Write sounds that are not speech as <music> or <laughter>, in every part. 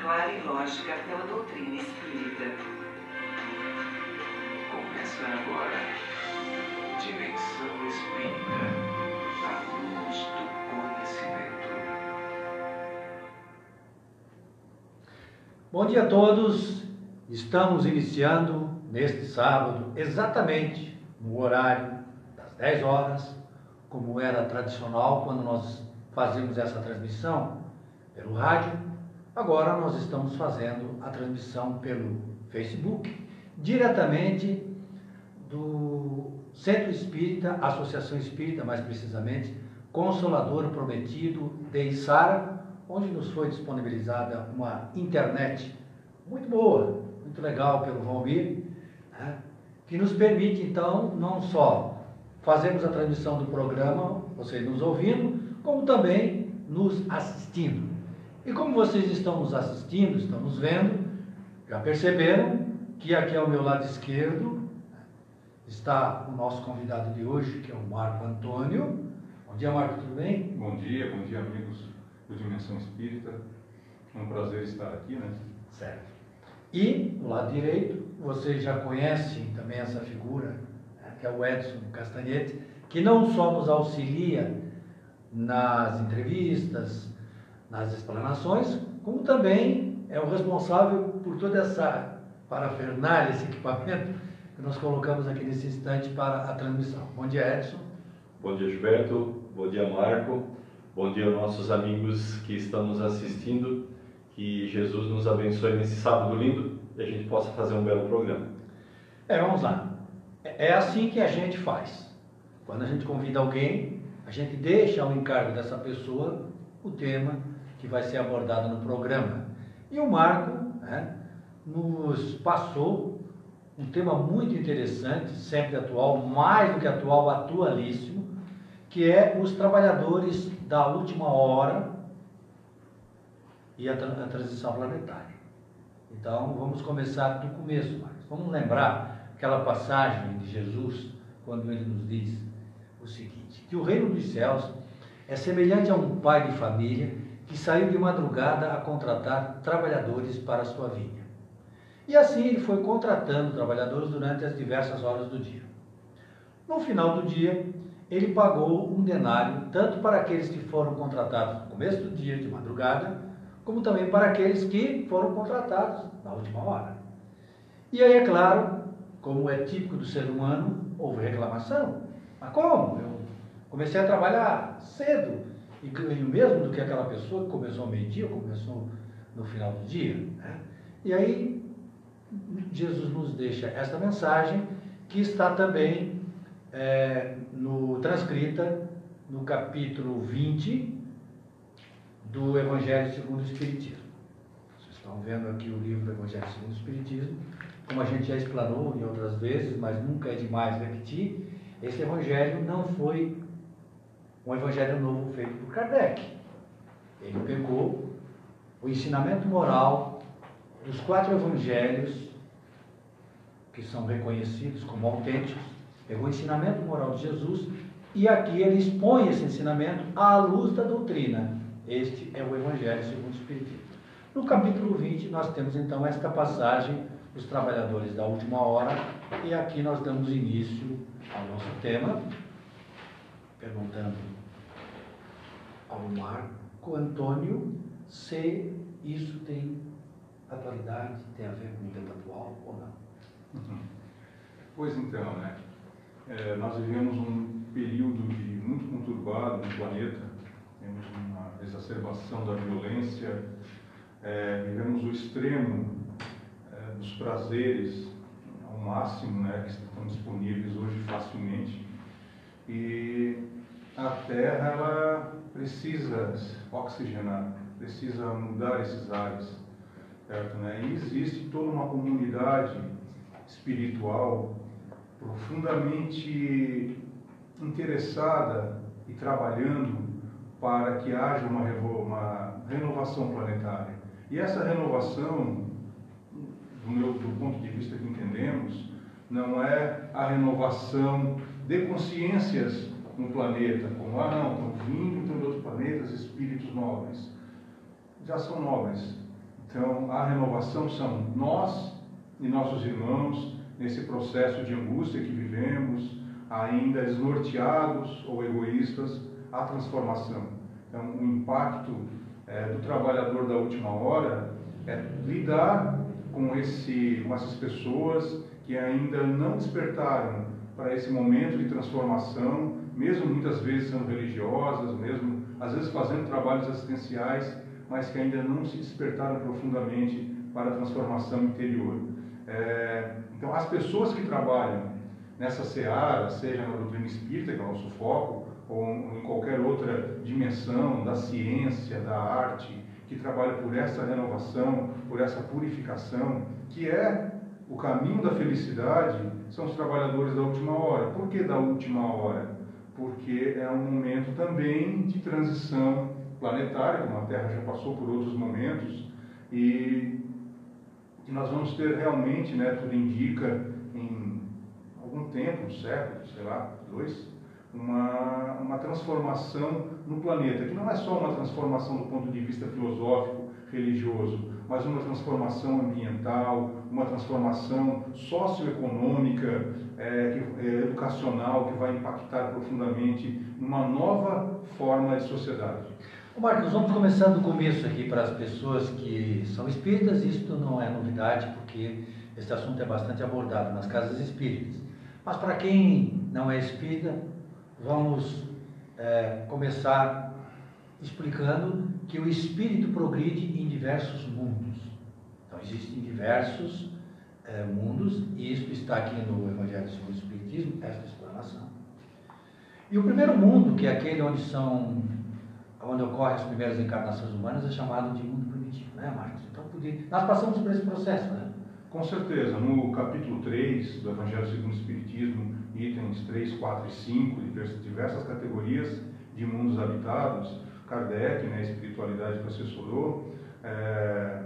clara e lógica pela doutrina espírita. Começa agora. Dimensão Espírita. A luz do conhecimento. Bom dia a todos. Estamos iniciando neste sábado, exatamente no horário das 10 horas, como era tradicional quando nós fazíamos essa transmissão pelo rádio. Agora nós estamos fazendo a transmissão pelo Facebook, diretamente do Centro Espírita, Associação Espírita, mais precisamente, Consolador Prometido de Içara, onde nos foi disponibilizada uma internet muito boa, muito legal pelo Valmir, né, que nos permite então não só fazermos a transmissão do programa, vocês nos ouvindo, como também nos assistindo. E como vocês estão nos assistindo, estão nos vendo, já perceberam que aqui ao meu lado esquerdo está o nosso convidado de hoje, que é o Marco Antônio. Bom dia, Marco, tudo bem? Bom dia, bom dia, amigos do Dimensão Espírita. É um prazer estar aqui, né? Certo. E, no lado direito, vocês já conhecem também essa figura, né, que é o Edson Castanhete, que não só nos auxilia nas entrevistas, nas explanações, como também é o responsável por toda essa parafernália, esse equipamento que nós colocamos aqui nesse instante para a transmissão. Bom dia, Edson. Bom dia, Gilberto. Bom dia, Marco. Bom dia, nossos amigos que estão nos assistindo. Que Jesus nos abençoe nesse sábado lindo e a gente possa fazer um belo programa. É, vamos lá. É assim que a gente faz. Quando a gente convida alguém, a gente deixa ao encargo dessa pessoa o tema que vai ser abordado no programa. E o Marco né, nos passou um tema muito interessante, sempre atual, mais do que atual, atualíssimo, que é os trabalhadores da última hora e a, tra a transição planetária. Então, vamos começar do começo, Marcos. Vamos lembrar aquela passagem de Jesus, quando ele nos diz o seguinte: que o reino dos céus é semelhante a um pai de família que saiu de madrugada a contratar trabalhadores para sua vinha. E assim ele foi contratando trabalhadores durante as diversas horas do dia. No final do dia, ele pagou um denário tanto para aqueles que foram contratados no começo do dia, de madrugada, como também para aqueles que foram contratados na última hora. E aí, é claro, como é típico do ser humano, houve reclamação. Mas como? Eu comecei a trabalhar cedo, e ganho mesmo do que aquela pessoa que começou ao meio-dia ou começou no final do dia. Né? E aí, Jesus nos deixa esta mensagem que está também é, no, transcrita no capítulo 20 do Evangelho segundo o Espiritismo. Vocês estão vendo aqui o livro do Evangelho segundo o Espiritismo. Como a gente já explanou em outras vezes, mas nunca é demais repetir, esse Evangelho não foi um evangelho novo feito por Kardec. Ele pegou o ensinamento moral dos quatro evangelhos, que são reconhecidos como autênticos, pegou o ensinamento moral de Jesus e aqui ele expõe esse ensinamento à luz da doutrina. Este é o Evangelho segundo o Espiritismo. No capítulo 20, nós temos então esta passagem dos trabalhadores da última hora, e aqui nós damos início ao nosso tema, perguntando ao Marco Antônio se isso tem atualidade, tem a ver com o tempo atual ou não. Uhum. Pois então, né? É, nós vivemos um período de muito conturbado no planeta, temos uma exacerbação da violência, é, vivemos o extremo é, dos prazeres ao máximo, né, que estão disponíveis hoje facilmente. E a Terra ela precisa oxigenar, precisa mudar esses ares, certo? Né? E existe toda uma comunidade espiritual profundamente interessada e trabalhando para que haja uma, uma renovação planetária. E essa renovação do, meu, do ponto de vista que entendemos, não é a renovação de consciências no planeta, como, ah, não, estão vindo então, de outros planetas espíritos nobres. Já são nobres. Então, a renovação são nós e nossos irmãos nesse processo de angústia que vivemos, ainda desnorteados ou egoístas, a transformação. Então, o impacto é, do trabalhador da última hora é lidar com, esse, com essas pessoas que ainda não despertaram para esse momento de transformação, mesmo muitas vezes sendo religiosas, mesmo às vezes fazendo trabalhos assistenciais, mas que ainda não se despertaram profundamente para a transformação interior. É, então, as pessoas que trabalham nessa seara, seja na doutrina espírita, que é o nosso foco, ou em qualquer outra dimensão da ciência, da arte, que trabalha por essa renovação, por essa purificação, que é o caminho da felicidade, são os trabalhadores da última hora. Por que da última hora? Porque é um momento também de transição planetária, como a Terra já passou por outros momentos, e nós vamos ter realmente, né, tudo indica, em algum tempo, um século, sei lá, dois, uma, uma transformação no planeta, que não é só uma transformação do ponto de vista filosófico, religioso, mas uma transformação ambiental, uma transformação socioeconômica, é, é, educacional, que vai impactar profundamente numa nova forma de sociedade. Marcos, vamos começando do começo aqui para as pessoas que são espíritas. Isto não é novidade, porque esse assunto é bastante abordado nas casas espíritas. Mas para quem não é espírita, vamos é, começar explicando que o espírito progride em diversos mundos. Então, existem diversos é, mundos, e isso está aqui no Evangelho segundo o Espiritismo, esta explanação. E o primeiro mundo, que é aquele onde são onde ocorrem as primeiras encarnações humanas, é chamado de mundo primitivo, né, Marcos? Então, podia... nós passamos por esse processo, né? Com certeza. No capítulo 3 do Evangelho segundo o Espiritismo, itens 3, 4 e 5, diversas categorias de mundos habitados, Kardec, né, espiritualidade que assessorou, é,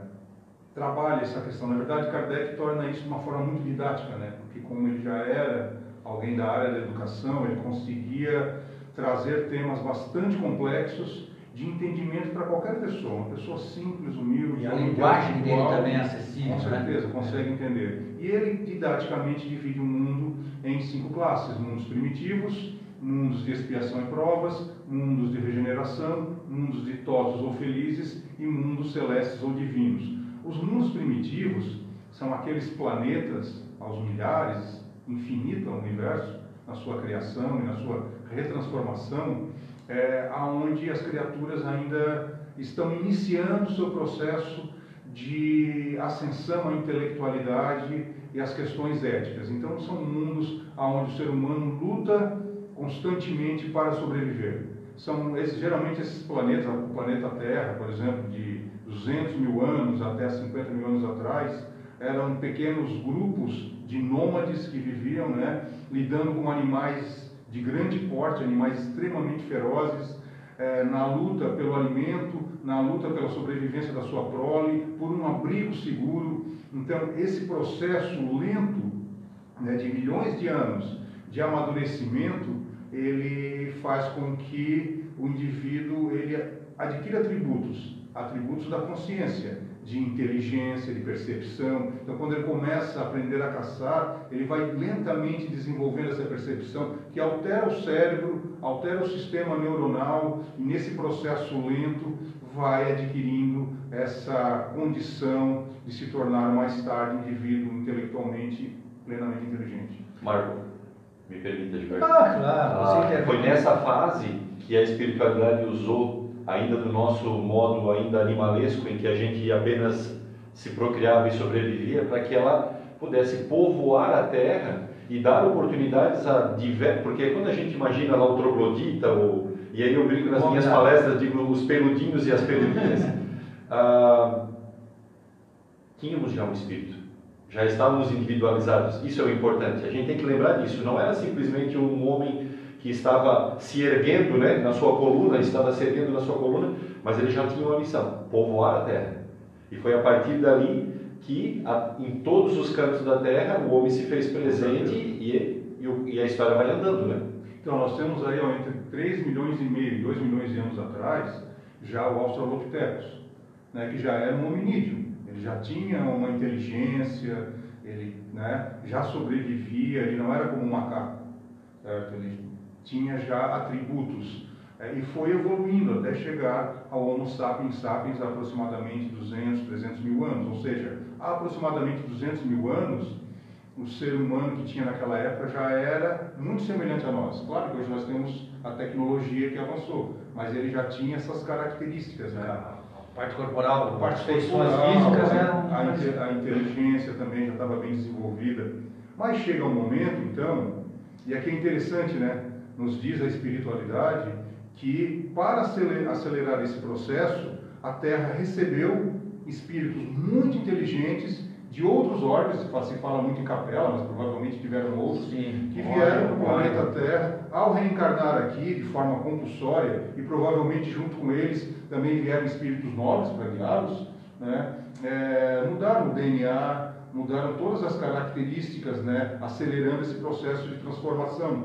trabalha essa questão. Na verdade, Kardec torna isso de uma forma muito didática, né, porque como ele já era alguém da área da educação, ele conseguia trazer temas bastante complexos de entendimento para qualquer pessoa, uma pessoa simples, humilde. E a linguagem dele também é acessível. Com né? certeza, né? consegue entender. E ele didaticamente divide o mundo em cinco classes: mundos primitivos, mundos de expiação e provas, mundos de regeneração, mundos ditosos ou felizes e mundos celestes ou divinos. Os mundos primitivos são aqueles planetas aos milhares, infinito ao universo, na sua criação e na sua retransformação, é, aonde as criaturas ainda estão iniciando o seu processo de ascensão à intelectualidade e às questões éticas. Então, são mundos onde o ser humano luta constantemente para sobreviver. São esses, geralmente esses planetas, o planeta Terra, por exemplo, de 200 mil anos até 50 mil anos atrás, eram pequenos grupos de nômades que viviam, né, lidando com animais de grande porte, animais extremamente ferozes, é, na luta pelo alimento, na luta pela sobrevivência da sua prole, por um abrigo seguro. Então, esse processo lento né, de milhões de anos de amadurecimento, ele faz com que o indivíduo ele adquira atributos, atributos da consciência, de inteligência, de percepção. Então, quando ele começa a aprender a caçar, ele vai lentamente desenvolvendo essa percepção que altera o cérebro, altera o sistema neuronal e nesse processo lento vai adquirindo essa condição de se tornar mais tarde um indivíduo intelectualmente plenamente inteligente. Marco, me permita, Gilberto. Ah, claro. Ah, foi nessa fase que a espiritualidade usou ainda do nosso modo ainda animalesco, em que a gente apenas se procriava e sobrevivia, para que ela pudesse povoar a terra e dar oportunidades a diversos. Porque quando a gente imagina lá o troglodita, ou, e aí eu brinco nas Bom, minhas palestras, digo os peludinhos e as peludinhas, <laughs> ah, tínhamos já um espírito, já estávamos individualizados. Isso é o importante. A gente tem que lembrar disso. Não era simplesmente um homem que estava se erguendo né, na sua coluna, estava se erguendo na sua coluna, mas ele já tinha uma missão: povoar a terra. E foi a partir dali que a, em todos os cantos da Terra o homem se fez presente e, e, e a história vai andando, né? Então, nós temos aí ó, entre 3 milhões e meio e 2 milhões de anos atrás, já o Australopithecus, né, que já era um hominídeo. Ele já tinha uma inteligência, ele né, já sobrevivia, ele não era como um macaco, certo? ele tinha já atributos. é, e foi evoluindo até chegar ao Homo sapiens sapiens há aproximadamente 200, 300 mil anos. Ou seja, há aproximadamente 200 mil anos, o ser humano que tinha naquela época já era muito semelhante a nós. Claro que hoje nós temos a tecnologia que avançou, mas ele já tinha essas características, né? A parte corporal, A parte feições físicas a, eram. inte- a inteligência também já estava bem desenvolvida. Mas chega um momento, então, e aqui é interessante, né? Nos diz a espiritualidade que para acele- acelerar esse processo, a Terra recebeu espíritos muito inteligentes de outros órgãos, se fala- muito em capela, mas provavelmente tiveram outros, Sim. que vieram para o planeta Terra ao reencarnar aqui de forma compulsória e provavelmente junto com eles também vieram espíritos novos para guiá-los, né? É, mudaram o DNA, mudaram todas as características, né? acelerando esse processo de transformação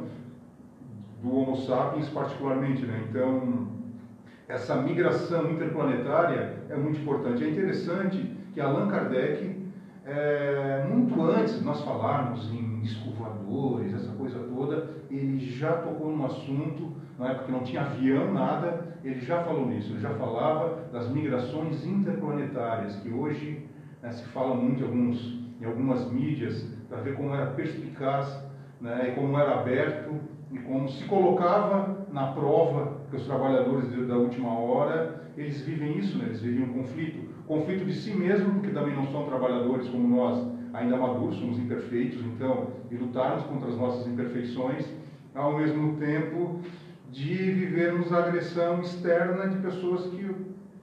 do Homo sapiens particularmente. Né? Então, essa migração interplanetária é muito importante. É interessante que Allan Kardec, é, muito antes de nós falarmos em escovadores, essa coisa toda, ele já tocou no assunto, não é porque não tinha avião, nada, ele já falou nisso, ele já falava das migrações interplanetárias, que hoje né, se fala muito em, alguns, em algumas mídias, para ver como era perspicaz né, e como era aberto e como se colocava na prova que os trabalhadores da última hora, eles vivem isso, né? eles vivem um conflito. Conflito de si mesmo, porque também não são trabalhadores como nós, ainda maduros, somos imperfeitos, então, de lutarmos contra as nossas imperfeições, ao mesmo tempo de vivermos a agressão externa de pessoas que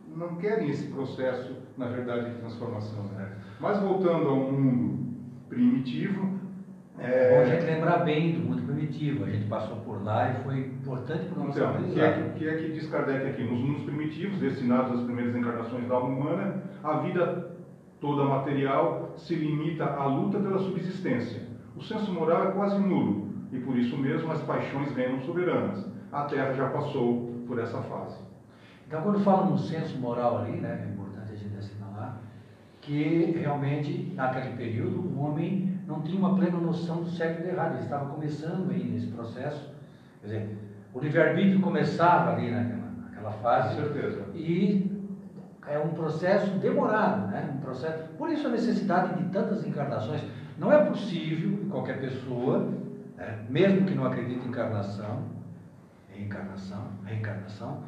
não querem esse processo, na verdade, de transformação. Né? Mas voltando ao mundo primitivo, É bom a gente lembrar bem do mundo primitivo. A gente passou por lá e foi importante para o nosso Então, o que é, que, que é que diz Kardec aqui? Nos mundos primitivos, destinados às primeiras encarnações da alma humana, a vida toda material se limita à luta pela subsistência. O senso moral é quase nulo e por isso mesmo as paixões reinam soberanas. A Terra já passou por essa fase. Então, quando fala no senso moral ali, né, é importante a gente assinalar, que realmente, naquele período, o homem não tinha uma plena noção do certo e do errado, ele estava começando aí nesse processo. Quer dizer, o livre-arbítrio começava ali naquela, naquela Com fase certeza. e é um processo demorado, né? um processo, por isso a necessidade de tantas encarnações. Não é possível que qualquer pessoa, né, mesmo que não acredite em encarnação, reencarnação, reencarnação,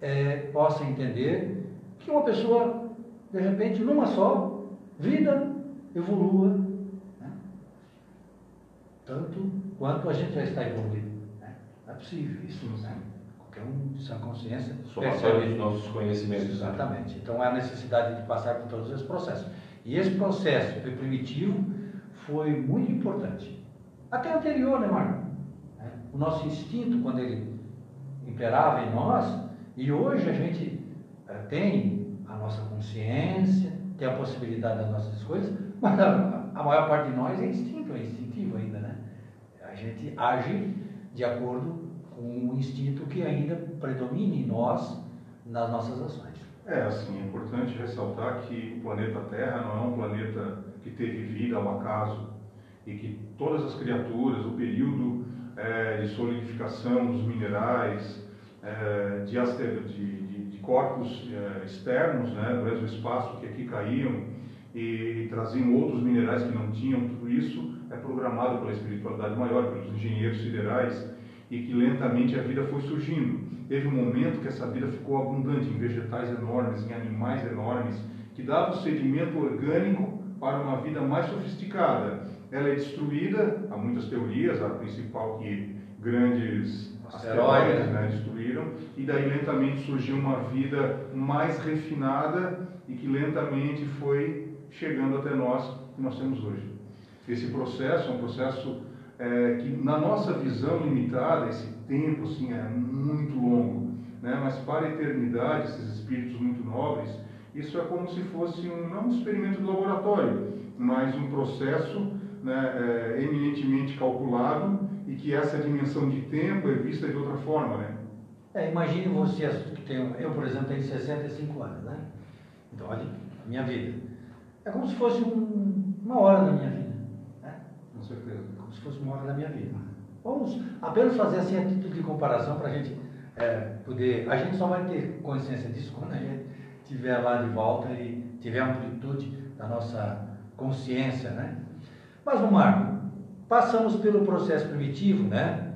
é, possa entender que uma pessoa, de repente, numa só vida, evolua, né? tanto quanto a gente já está evoluído. Né? Não é possível isso. Né? Qualquer um, de sã consciência, Somatório dos nossos conhecimentos. né? Exatamente. Então há necessidade de passar por todos esses processos. E esse processo primitivo foi muito importante. Até anterior, né, Marco? Né? O nosso instinto, quando ele imperava em nós, e hoje a gente eh, tem a nossa consciência, tem a possibilidade das nossas escolhas, mas a maior parte de nós é instinto, é instintivo ainda, né? A gente age de acordo com o instinto que ainda predomina em nós, nas nossas ações. É, assim, é importante ressaltar que o planeta Terra não é um planeta que teve vida ao acaso e que todas as criaturas, o período eh, de solidificação dos minerais, eh, de, de- de- corpos eh, externos né, do exoespaço que aqui caíam e traziam outros minerais que não tinham, tudo isso é programado pela espiritualidade maior, pelos engenheiros siderais e que lentamente a vida foi surgindo. Teve um momento que essa vida ficou abundante em vegetais enormes, em animais enormes, que dava o sedimento orgânico para uma vida mais sofisticada. Ela é destruída, há muitas teorias, a principal que grandes Asteroides, asteroides né, destruíram, e daí lentamente surgiu uma vida mais refinada e que lentamente foi chegando até nós, que nós temos hoje. Esse processo é um processo é, que, na nossa visão limitada, esse tempo assim, é muito longo, né? mas para a eternidade, esses espíritos muito nobres, Isso é como se fosse um, não um experimento de laboratório, mas um processo né, é, eminentemente calculado e que essa dimensão de tempo é vista de outra forma, né? É, imagine você que tem, eu por exemplo tenho 65 anos, né? Então olha a minha vida. É como se fosse um, uma hora da minha vida, certeza. Como se fosse uma hora da minha vida. Vamos apenas fazer assim a título de comparação para a gente é, poder. A gente só vai ter consciência disso quando a gente estiver lá de volta e tiver amplitude da nossa consciência, né? Mas, Marco, passamos pelo processo primitivo, né?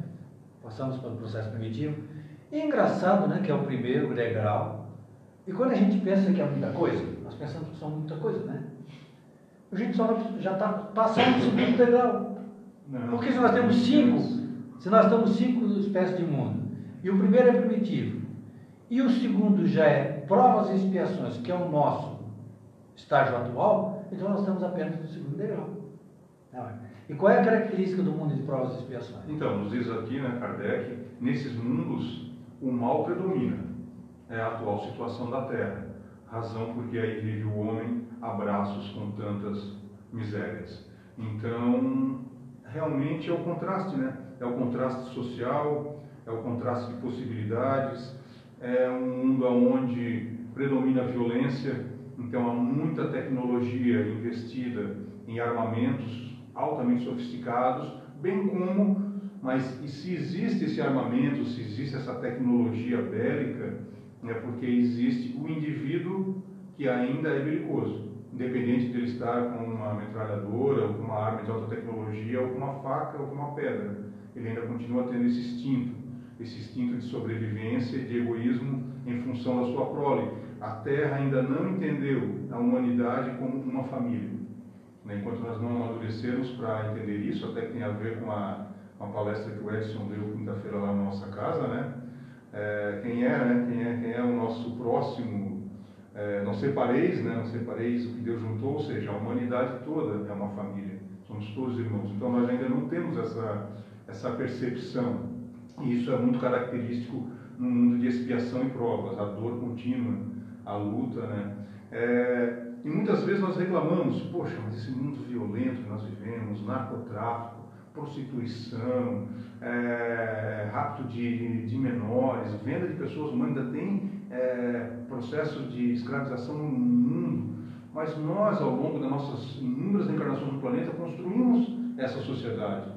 Passamos pelo processo primitivo. E é engraçado, né, que é o primeiro degrau. E quando a gente pensa que é muita coisa, nós pensamos que são muita coisa, né? A gente só já está passando o segundo degrau. Porque se nós temos cinco, se nós temos cinco espécies de mundo, e o primeiro é primitivo, e o segundo já é provas e expiações, que é o nosso estágio atual, então nós estamos apenas no segundo degrau. E qual é a característica do mundo de provas e expiações? Então, nos diz aqui, né, Kardec, nesses mundos o mal predomina. É a atual situação da Terra. Razão porque aí vive o homem a braços com tantas misérias. Então, realmente é o contraste, né? É o contraste social, é o contraste de possibilidades, é um mundo onde predomina a violência, então há muita tecnologia investida em armamentos altamente sofisticados, bem como, mas se existe esse armamento, se existe essa tecnologia bélica, é porque existe o indivíduo que ainda é belicoso, independente de ele estar com uma metralhadora, ou com uma arma de alta tecnologia, ou com uma faca, ou com uma pedra. Ele ainda continua tendo esse instinto, esse instinto de sobrevivência e de egoísmo em função da sua prole. A Terra ainda não entendeu a humanidade como uma família. Né? Enquanto nós não amadurecermos para entender isso, até que tem a ver com a, com a palestra que o Edson deu quinta-feira lá na nossa casa, né? É, quem é, né? Quem é, quem é o nosso próximo, é, não separeis, né? Não separeis o que Deus juntou, ou seja, a humanidade toda é uma família, somos todos irmãos. Então nós ainda não temos essa, essa percepção, e isso é muito característico no mundo de expiação e provas, a dor contínua, a luta, né? É, e muitas vezes nós reclamamos, poxa, mas esse mundo violento que nós vivemos, narcotráfico, prostituição, é, rapto de, de menores, venda de pessoas humanas, ainda tem é, processo de escravização no mundo. Mas nós, ao longo das nossas inúmeras encarnações no planeta, construímos essa sociedade.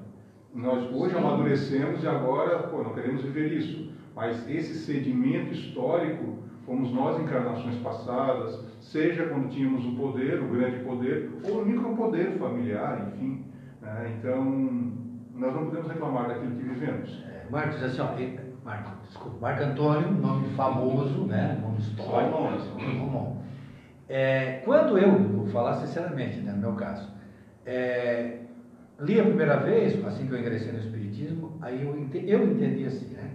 Nós hoje amadurecemos e agora pô, não queremos viver isso. Mas esse sedimento histórico fomos nós encarnações passadas, seja quando tínhamos o poder, o grande poder, ou o micropoder familiar, enfim. Né? Então, nós não podemos reclamar daquilo que vivemos. É, Marcos, assim, ó, Marco, desculpa, Marco Antônio, nome famoso, né? nome histórico. Só É, quando eu, vou falar sinceramente, né, no meu caso, é, li a primeira vez, assim que eu ingressei no Espiritismo, aí eu, entendi, eu entendi assim, né?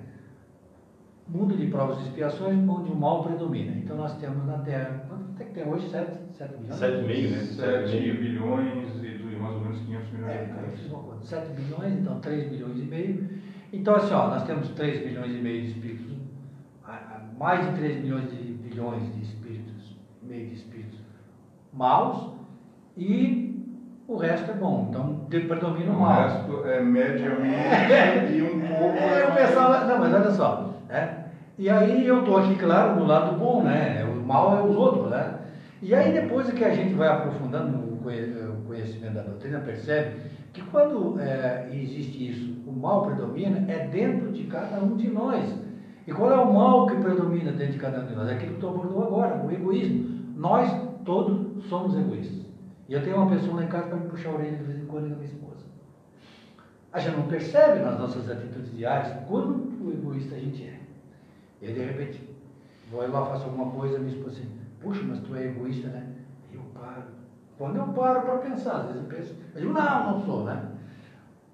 mundo de provas e expiações onde o mal predomina. Então nós temos na Terra, quanto é que tem hoje? 7, 7 bilhões? 7,5, né? 7 bilhões e mais ou menos 500 milhões é, de habitantes. 7 bilhões, então 3 bilhões e meio. Então assim, ó, nós temos 3 bilhões e meio de espíritos, mais de 3 bilhões de bilhões de espíritos, meio de espíritos maus e o resto é bom. Então predomina o mal. O resto é mediamente é, e um pouco. É, eu pensava, não, mas olha só, né? E aí eu estou aqui, claro, no lado bom, né? O mal é os outros, né? E aí depois que a gente vai aprofundando o conhecimento da doutrina, percebe que quando é, existe isso, o mal predomina, é dentro de cada um de nós. E qual é o mal que predomina dentro de cada um de nós? É aquilo que tu abordou agora, o egoísmo. Nós todos somos egoístas. E eu tenho uma pessoa lá em casa para me puxar a orelha de vez em quando, é minha esposa. A gente não percebe nas nossas atitudes diárias quanto egoísta a gente é. E de repente, vou lá, faço alguma coisa, minha esposa assim, puxa, mas tu é egoísta, né? Eu paro. Quando eu paro para pensar, às vezes eu penso, eu digo, não, não sou, né?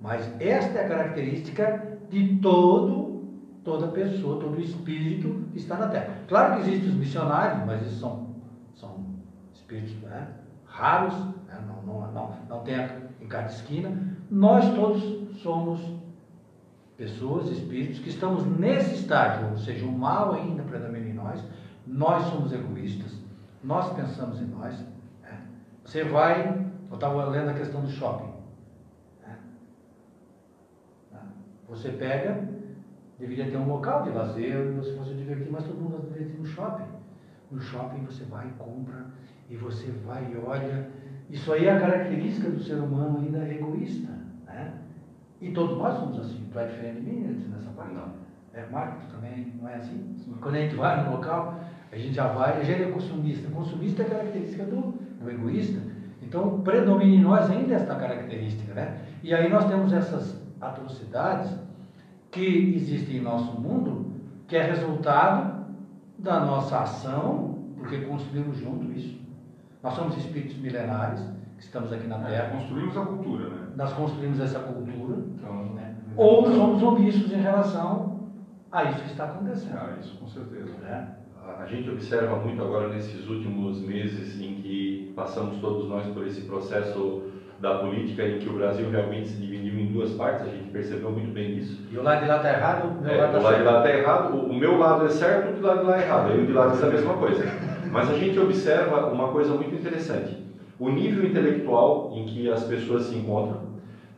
Mas esta é a característica de todo, toda pessoa, todo espírito que está na Terra. Claro que existem os missionários, mas esses são, são espíritos né? raros, né? não, não, não, não tem em cada esquina. Nós todos somos pessoas, espíritos, que estamos nesse estágio, ou seja, o mal ainda predomina em nós, nós somos egoístas, Nós pensamos em nós. né? Você vai, eu estava lendo a questão do shopping. né? Tá? Você pega, deveria ter um local de lazer, você pode se divertir, mas todo mundo deveria ir no shopping. No shopping você vai e compra, e você vai e olha. Isso aí é a característica do ser humano ainda egoísta. Né? E todos nós somos assim. Tu é diferente de mim nessa parte? Não. É, Marco, tu também não é assim? Quando a gente vai no local, a gente já vai, gente é consumista. Consumista é característica do, do egoísta. Então, predomina em nós ainda esta característica, né? E aí nós temos essas atrocidades que existem em nosso mundo, que é resultado da nossa ação, porque construímos junto isso. Nós somos espíritos milenares, que estamos aqui na É, Terra, construímos a cultura, né? nós construímos essa cultura, Então, né? ou somos omissos em relação a isso que está acontecendo. ah, isso com certeza. né? A gente observa muito agora nesses últimos meses em que passamos todos nós por esse processo da política em que o Brasil realmente se dividiu em duas partes, a gente percebeu muito bem isso. E o lado de lá está errado, o meu É, lado está lado de certo. lá está errado, o o meu lado é certo, o do lado de lá é errado. Aí o de lá diz a mesma coisa. Mas a gente observa uma coisa muito interessante. O nível intelectual em que as pessoas se encontram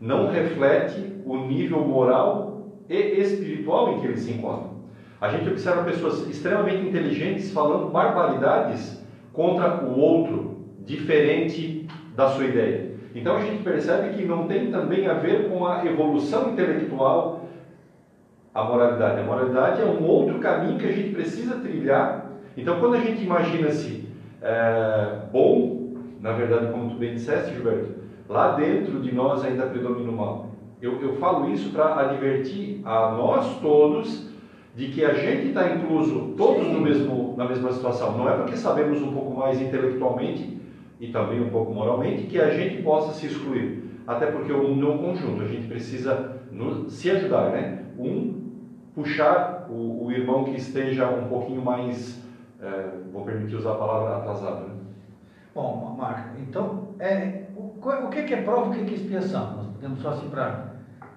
não reflete o nível moral e espiritual em que eles se encontram. A gente observa pessoas extremamente inteligentes falando barbaridades contra o outro, diferente da sua ideia. Então a gente percebe que não tem também a ver com a evolução intelectual a moralidade. A moralidade é um outro caminho que a gente precisa trilhar. Então, quando a gente imagina-se é, bom, na verdade, como tu bem disseste, Gilberto, lá dentro de nós ainda predomina o mal. Eu, eu falo isso para advertir a nós todos de que a gente está incluso todos no mesmo, na mesma situação. Não é porque sabemos um pouco mais intelectualmente e também um pouco moralmente que a gente possa se excluir. Até porque o mundo é um conjunto, a gente precisa no- se ajudar, né? Um puxar o, o irmão que esteja um pouquinho mais, eh, vou permitir usar a palavra atrasado, né? Bom, Marco, então, é, o, o que que é prova, o que que é expiação? Nós podemos só assim para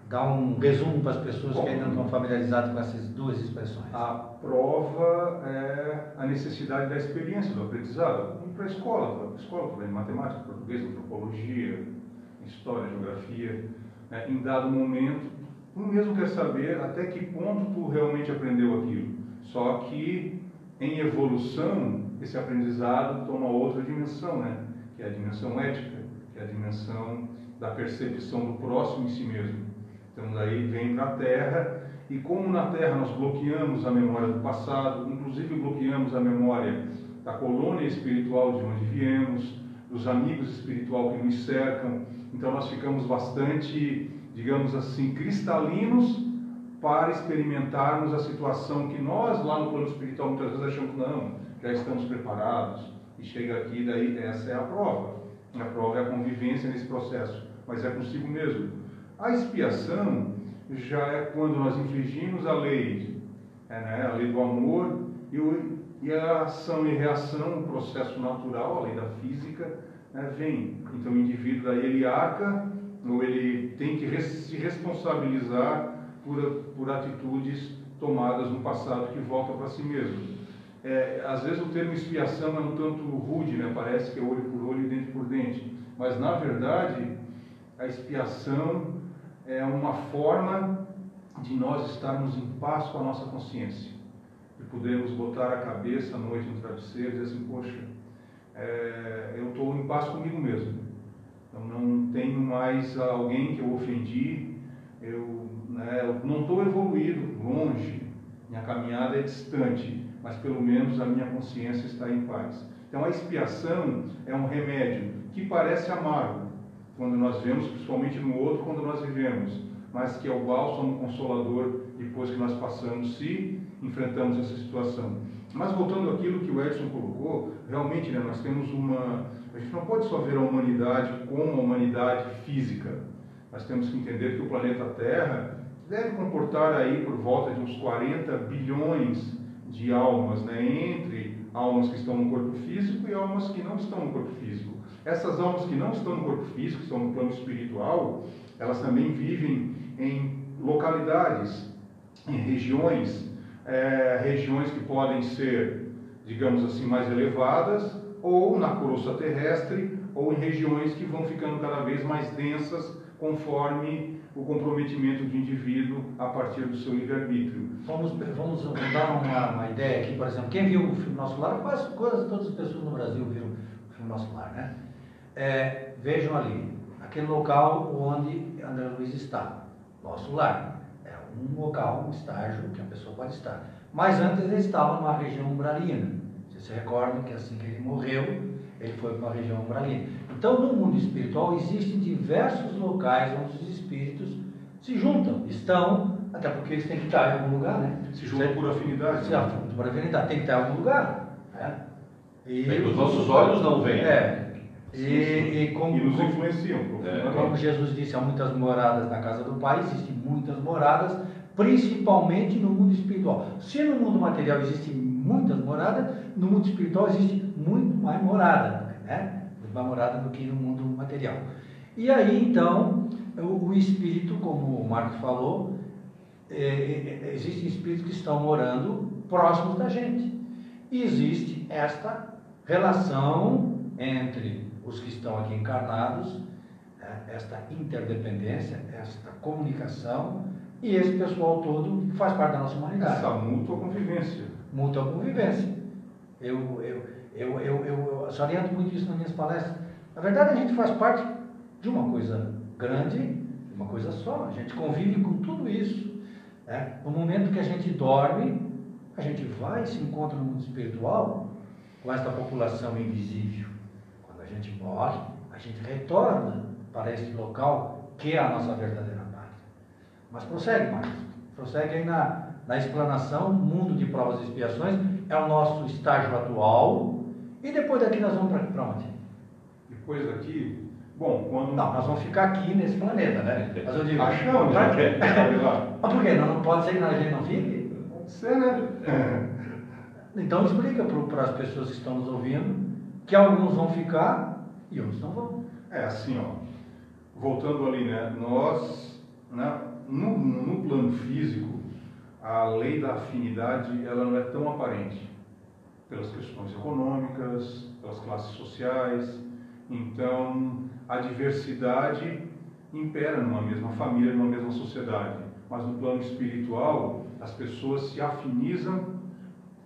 dar um resumo para as pessoas que ainda não estão familiarizadas com essas duas expressões. A prova é a necessidade da experiência, do aprendizado. Para a escola, para a escola, em matemática, português, antropologia, história, geografia. né? Em dado momento, tu mesmo quer saber até que ponto tu realmente aprendeu aquilo. Só que em evolução, esse aprendizado toma outra dimensão, né? que é a dimensão ética, que é a dimensão da percepção do próximo em si mesmo. Então daí vem para a Terra e como na Terra nós bloqueamos a memória do passado, inclusive bloqueamos a memória da colônia espiritual de onde viemos, dos amigos espiritual que nos cercam, então nós ficamos bastante, digamos assim, cristalinos para experimentarmos a situação que nós lá no plano espiritual muitas vezes achamos que não, já estamos preparados e chega aqui daí essa é a prova. A prova é a convivência nesse processo, mas é consigo mesmo. A expiação já é quando nós infligimos a lei, é, né, a lei do amor e, o, e a ação e reação, o processo natural, a lei da física, né, vem. Então o indivíduo daí ele arca ou ele tem que se responsabilizar por, por atitudes tomadas no passado que volta para si mesmo. É, às vezes o termo expiação é um tanto rude, né? parece que é olho por olho e dente por dente, mas na verdade a expiação é uma forma de nós estarmos em paz com a nossa consciência e podermos botar a cabeça à noite no travesseiro e dizer assim, poxa, é, eu estou em paz comigo mesmo. Eu não tenho mais alguém que eu ofendi, eu, né, eu não estou evoluído, longe, minha caminhada é distante, mas pelo menos a minha consciência está em paz. Então a expiação é um remédio que parece amargo, quando nós vemos, principalmente no outro, quando nós vivemos, mas que é o bálsamo consolador depois que nós passamos, se enfrentamos essa situação. Mas voltando àquilo que o Edson colocou, realmente né, nós temos uma. A gente não pode só ver a humanidade como a humanidade física. Nós temos que entender que o planeta Terra deve comportar aí por volta de uns 40 bilhões de almas, né, entre almas que estão no corpo físico e almas que não estão no corpo físico. Essas almas que não estão no corpo físico, estão no plano espiritual, elas também vivem em localidades, em regiões, é, regiões que podem ser, digamos assim, mais elevadas, ou na crosta terrestre, ou em regiões que vão ficando cada vez mais densas conforme o comprometimento do indivíduo a partir do seu livre-arbítrio. Vamos, vamos dar uma, uma, ideia aqui, por exemplo, quem viu o filme Nosso Lar, quase, quase todas as pessoas no Brasil viram o filme Nosso Lar, né? É, vejam ali, aquele local onde André Luiz está, Nosso Lar. É um local, um estágio que a pessoa pode estar. Mas antes ele estava numa região umbralina. Vocês se recordam que assim que ele morreu, ele foi para uma região umbralina. Então, no mundo espiritual, existem diversos locais onde os espíritos se juntam, estão, até porque eles têm que estar em algum lugar, né? Se juntam por afinidade. Se juntam por afinidade, tem que estar em algum lugar. Né? E, Bem, os nossos olhos não veem. É. E, e, como, e nos influenciam. É, como Jesus disse, há muitas moradas na casa do Pai, existem muitas moradas, principalmente no mundo espiritual. Se no mundo material existem muitas moradas, no mundo espiritual existe muito mais morada. Né? uma morada do que no mundo material. E aí, então, o, espírito, como o Marcos falou, é, é, existem espíritos que estão morando próximos da gente. E existe esta relação entre os que estão aqui encarnados, né, esta interdependência, esta comunicação, e esse pessoal todo faz parte da nossa humanidade. Essa mútua convivência. Mútua convivência. Eu, eu, eu, eu, eu, eu saliento muito isso nas minhas palestras. Na verdade, a gente faz parte de uma coisa grande, de uma coisa só. A gente convive com tudo isso. Né? No momento que a gente dorme, a gente vai e se encontra no mundo espiritual com esta população invisível. Gente morre, a gente retorna para este local que é a nossa verdadeira pátria. Mas prossegue mais. Prossegue aí na, na explanação, mundo de provas e expiações é o nosso estágio atual, e depois daqui nós vamos para onde? Depois daqui, bom, quando. Não, nós vamos ficar aqui nesse planeta, né? Mas eu digo. Achamos, pra... Mas por quê? Não, não pode ser que a gente não fique? Pode ser, né? Então explica para as pessoas que estão nos ouvindo que alguns vão ficar e outros não vão. É assim, ó. Voltando ali, né? Nós, né, no, no plano físico, a lei da afinidade ela não é tão aparente pelas questões econômicas, pelas classes sociais. Então, a diversidade impera numa mesma família, numa mesma sociedade. Mas no plano espiritual, as pessoas se afinizam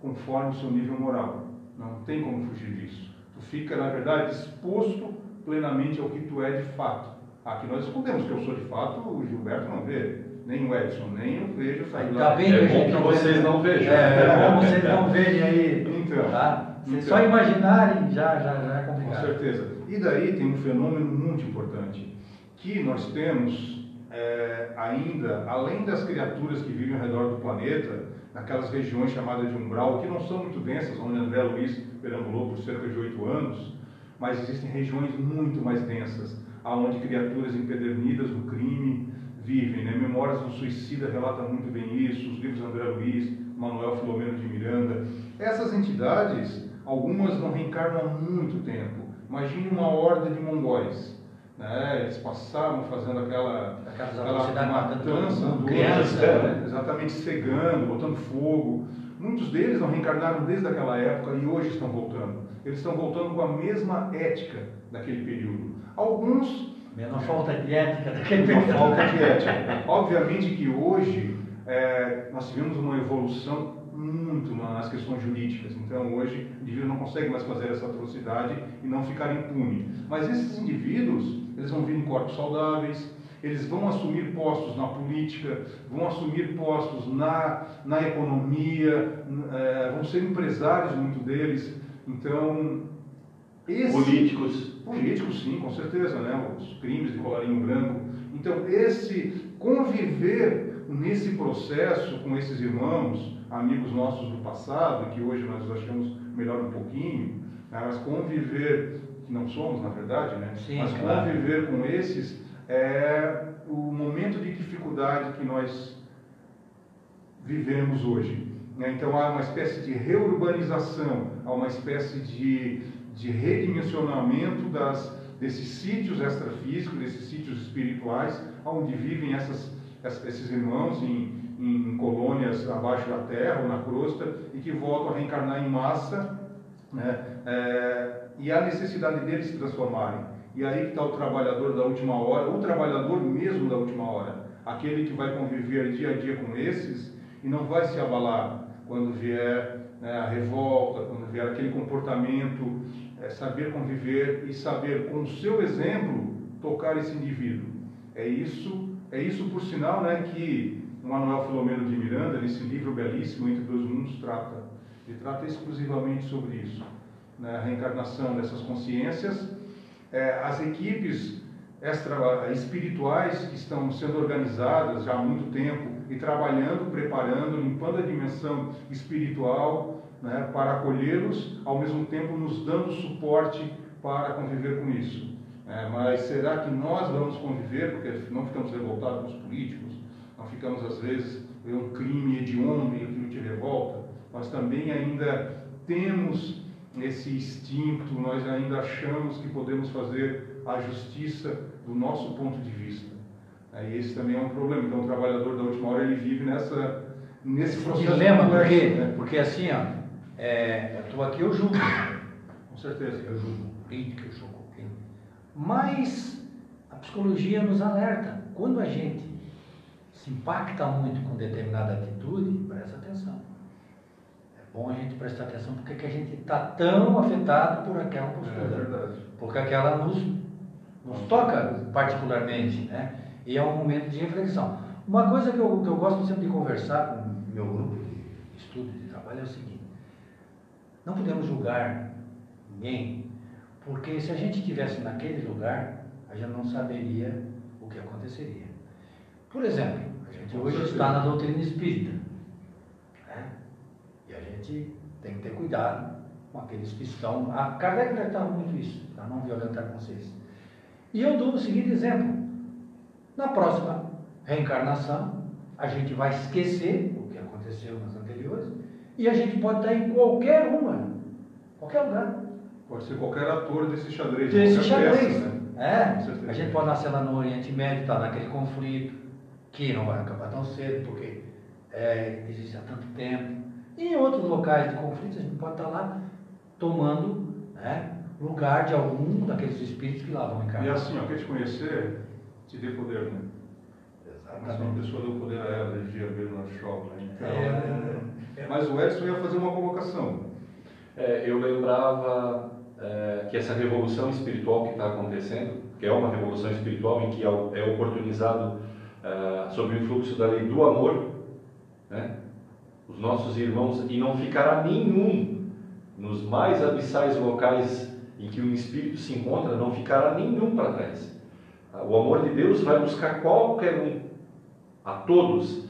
conforme o seu nível moral. Não tem como fugir disso. Fica, na verdade, exposto plenamente ao que tu é de fato. Aqui nós escondemos que eu sou de fato, o Gilberto não vê nem o Edson, nem eu vejo sair tá bem é bom que vocês não vejam. É, é bom <laughs> vocês não vejam aí. Então, tá? então, só imaginarem já, já, já é complicado. Com certeza. E daí tem um fenômeno muito importante, que nós temos é, ainda, além das criaturas que vivem ao redor do planeta, naquelas regiões chamadas de umbral, que não são muito densas, onde André Luiz perambulou por cerca de oito anos, mas existem regiões muito mais densas, aonde criaturas empedernidas no crime, vivem. Né? Memórias do Suicida relata muito bem isso, os livros de André Luiz, Manuel Filomeno de Miranda. Essas entidades, algumas não reencarnam há muito tempo. Imagine uma horda de mongóis. Né? Eles passavam fazendo aquela, aquela matança, do criança, né? exatamente cegando, botando fogo. Muitos deles não reencarnaram desde aquela época e hoje estão voltando. Eles estão voltando com a mesma ética daquele período. Alguns uma falta de ética daquele Uma falta de ética. Obviamente que hoje é, nós tivemos uma evolução muito nas questões jurídicas. Então hoje o indivíduo não consegue mais fazer essa atrocidade e não ficar impune. Mas esses indivíduos, eles vão vir em corpos saudáveis, eles vão assumir postos na política, vão assumir postos na, na economia, é, vão ser empresários, muito deles. Então, esse, políticos Políticos, sim, com certeza, né? os crimes de colarinho branco. Então, esse conviver nesse processo com esses irmãos, amigos nossos do passado, que hoje nós achamos melhor um pouquinho, né? mas conviver, que não somos na verdade, né? Sim, mas claro. conviver com esses é o momento de dificuldade que nós vivemos hoje. Né? Então há uma espécie de reurbanização, há uma espécie de de redimensionamento das, desses sítios extrafísicos, desses sítios espirituais, onde vivem essas, esses irmãos em, em, colônias abaixo da terra ou na crosta e que voltam a reencarnar em massa, né, é, e a necessidade deles se transformarem. E aí que está o trabalhador da última hora, o trabalhador mesmo da última hora, aquele que vai conviver dia a dia com esses e não vai se abalar quando vier né, a revolta, quando vier aquele comportamento, é, saber conviver e saber com o seu exemplo tocar esse indivíduo. É isso, é isso por sinal, né, que o Manuel Filomeno de Miranda, nesse livro belíssimo Entre Dois Mundos, trata. Ele trata exclusivamente sobre isso, né, a reencarnação dessas consciências. É, as equipes extra espirituais que estão sendo organizadas já há muito tempo e trabalhando, preparando, limpando a dimensão espiritual né, para acolhê-los, ao mesmo tempo nos dando suporte para conviver com isso. É, mas será que nós vamos conviver, porque não ficamos revoltados com os políticos, não ficamos às vezes um crime hediondo e aquilo te revolta, nós também ainda temos esse instinto, nós ainda achamos que podemos fazer a justiça do nosso ponto de vista. E esse também é um problema. Então, o trabalhador da última hora ele vive nessa, nesse processo. Dilema, porque, né? porque assim, ó, é, eu estou aqui, eu julgo. Com certeza. Eu julgo política, eu julgo. Mas a psicologia nos alerta. Quando a gente se impacta muito com determinada atitude, presta atenção. É bom a gente prestar atenção porque que a gente está tão afetado por aquela postura. É. Porque aquela nos, nos toca particularmente, né? E é um momento de reflexão. Uma coisa que eu, que eu gosto sempre de conversar com o meu grupo de estudo, de trabalho, é o seguinte: não podemos julgar ninguém, porque se a gente estivesse naquele lugar, a gente não saberia o que aconteceria. Por exemplo, a gente hoje está na doutrina espírita. E a gente tem que ter cuidado com aqueles que estão. A Kardec tratava muito isso, para não violentar vocês. E eu dou o seguinte exemplo. Na próxima reencarnação, a gente vai esquecer o que aconteceu nas anteriores e a gente pode estar em qualquer uma, qualquer lugar. Pode ser qualquer ator desse xadrez. Desse xadrez. Peça, né? É, a gente pode nascer lá no Oriente Médio, estar tá naquele conflito, que não vai acabar tão cedo, porque é, existe há tanto tempo. E em outros locais de conflito, a gente pode estar lá tomando né, lugar de algum daqueles espíritos que lá vão encarnar. E assim, ó, quer te conhecer, te dê poder, né? Exatamente. Uma pessoa deu poder a ela, energia ver no shopping. Né? Então, é, é, mas o Edson ia fazer uma colocação. É, eu lembrava é, que essa revolução espiritual que está acontecendo, que é uma revolução espiritual em que é, é oportunizado é, sob o influxo da lei do amor, né? Os nossos irmãos, e não ficará nenhum nos mais abissais locais em que o espírito se encontra, não ficará nenhum para trás. O amor de Deus vai buscar qualquer um, a todos.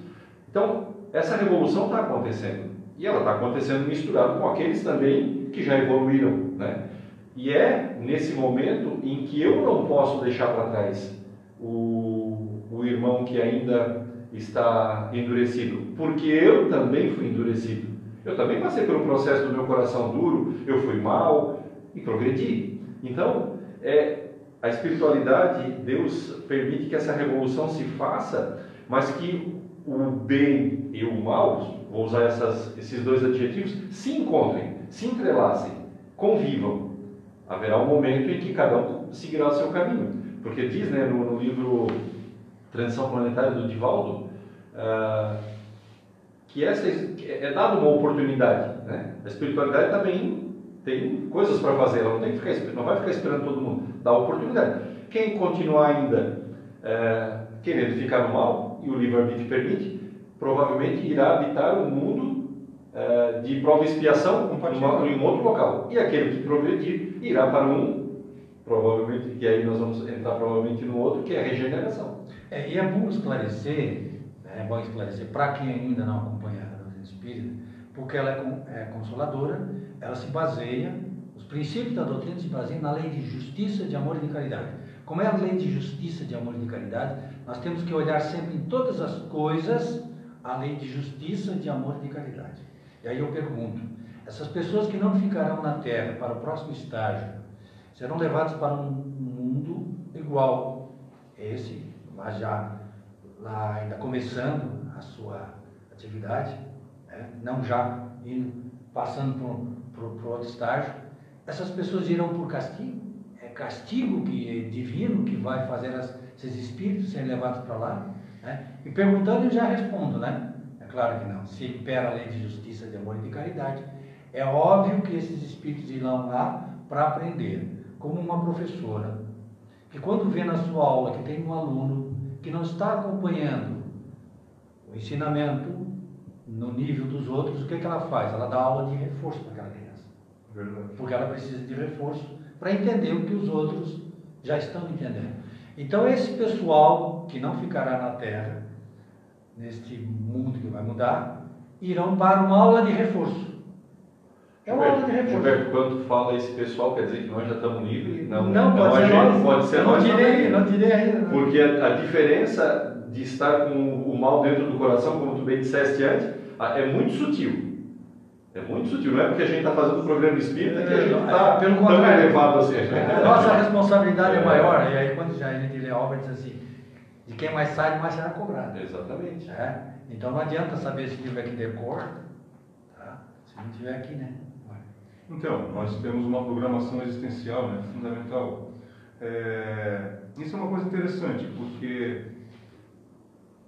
Então, essa revolução está acontecendo. E ela está acontecendo misturado com aqueles também que já evoluíram. Né? E é nesse momento em que eu não posso deixar para trás o, o irmão que ainda está endurecido, porque eu também fui endurecido. Eu também passei pelo processo do meu coração duro, eu fui mal e progredi. Então, é, a espiritualidade, Deus permite que essa revolução se faça, mas que o bem e o mal, vou usar essas, esses dois adjetivos, se encontrem, se entrelacem, convivam. Haverá um momento em que cada um seguirá o seu caminho. Porque diz né, no, no livro Transição Planetária do Divaldo uh, que essa é dada uma oportunidade. Né? A espiritualidade também tem coisas para fazer, ela não, tem que ficar, não vai ficar esperando todo mundo, dá oportunidade. Quem continuar ainda é, querendo ficar no mal, e o livre-arbítrio permite, provavelmente irá habitar o um mundo é, de prova e expiação em um outro local. E aquele que progredir irá para um, provavelmente, que aí nós vamos entrar provavelmente no outro, que é a regeneração. É, e é bom esclarecer, né, é bom esclarecer para quem ainda não acompanha a doutrina espírita, porque ela é, é consoladora, ela se baseia, os princípios da doutrina se baseiam na lei de justiça, de amor e de caridade. Como é a lei de justiça, de amor e de caridade, nós temos que olhar sempre em todas as coisas a lei de justiça, de amor e de caridade. E aí eu pergunto, essas pessoas que não ficarão na Terra para o próximo estágio, serão levadas para um mundo igual esse, mas já lá ainda começando a sua atividade, né? não já indo, passando por, por outro estágio, essas pessoas irão por castigo? É castigo que é divino que vai fazer as, esses espíritos serem levados para lá? Né? E perguntando, eu já respondo, né? É claro que não. Se impera a lei de justiça, de amor e de caridade, é óbvio que esses espíritos irão lá para aprender. Como uma professora, que quando vê na sua aula que tem um aluno que não está acompanhando o ensinamento no nível dos outros, o que, que ela faz? Ela dá aula de reforço para aquela criança. Verdade. Porque ela precisa de reforço para entender o que os outros já estão entendendo. Então, esse pessoal que não ficará na Terra, neste mundo que vai mudar, irão para uma aula de reforço. É uma aula de reforço. Gilberto, quando fala esse pessoal, quer dizer que nós já estamos livres? Não, Não, né? pode a ser nós. pode ser Eu não nós tirei, não tirei ainda. não. Porque a, a diferença de estar com o mal dentro do coração, como tu bem disseste antes, é muito sutil. É muito sutil. Não é porque a gente está fazendo o programa espírita que a gente É, está pelo tão contrário. elevado assim. A <laughs> nossa responsabilidade é É. maior. E aí, quando já a gente lê a obra, diz assim: de quem mais sabe, mais será cobrado. Exatamente. É? Então não adianta saber esse livro aqui de cor, tá? se não tiver aqui, né? Então, nós temos uma programação existencial, né, fundamental. É, isso é uma coisa interessante, porque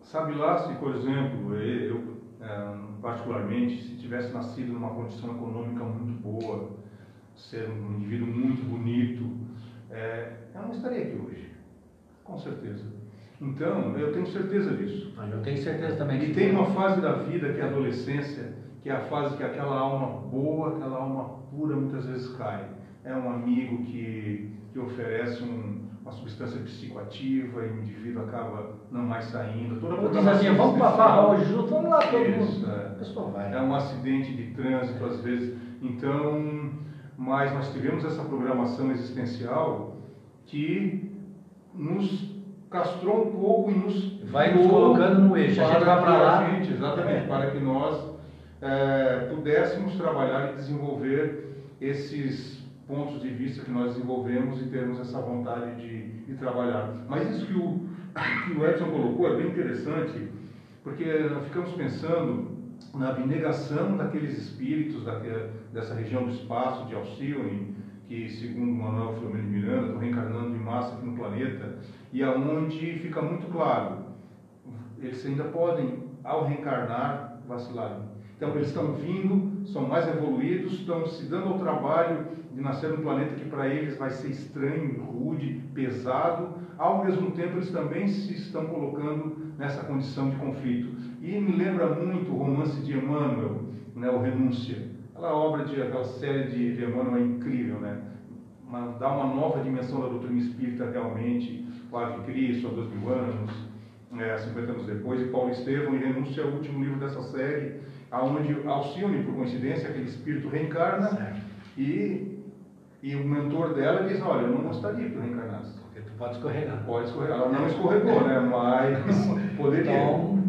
sabe lá se, por exemplo, eu, é, particularmente, se tivesse nascido numa condição econômica muito boa, ser um indivíduo muito bonito, é, eu não estaria aqui hoje, com certeza. Então, eu tenho certeza disso. Eu tenho certeza também E tem uma fase da vida que é a adolescência, que é a fase que aquela alma boa, aquela alma pura muitas vezes cai. É um amigo que, que oferece um- uma substância psicoativa e o indivíduo acaba não mais saindo. Toda a Ou diz assim, vamos farra hoje junto, vamos lá todo Isso, mundo. é. É um acidente de trânsito às vezes. Então, mas nós tivemos essa programação existencial que nos castrou um pouco e nos Vai nos colocando no eixo. A gente para vai que lá. gente, exatamente, para que nós eh, pudéssemos trabalhar e desenvolver esses pontos de vista que nós desenvolvemos e termos essa vontade de, de trabalhar. Mas isso que o, que o Edson colocou é bem interessante, porque nós ficamos pensando na abnegação daqueles espíritos daquela, dessa região do espaço de Alcione, que segundo Manuel Filomeno de Miranda estão reencarnando em massa aqui no planeta, e aonde fica muito claro, eles ainda podem, ao reencarnar, vacilar. Então eles estão vindo, são mais evoluídos, estão se dando ao trabalho de nascer num planeta que para eles vai ser estranho, rude, pesado. Ao mesmo tempo eles também se estão colocando nessa condição de conflito. E me lembra muito o romance de Emmanuel, né, o Renúncia. Aquela obra de aquela série de, Emmanuel é incrível, né? Dá uma nova dimensão da doutrina espírita realmente, o Ave Cristo, há dois mil anos, é, 50 anos depois, e Paulo Estevão, e Renúncia é o último livro dessa série, aonde Alcione, por coincidência, aquele espírito reencarna Certo. e, e o mentor dela diz, olha, eu não gostaria que tu reencarnasse. Porque tu pode escorregar. Pode escorregar. Ela não escorregou, né? Mas <laughs> poderia. Então,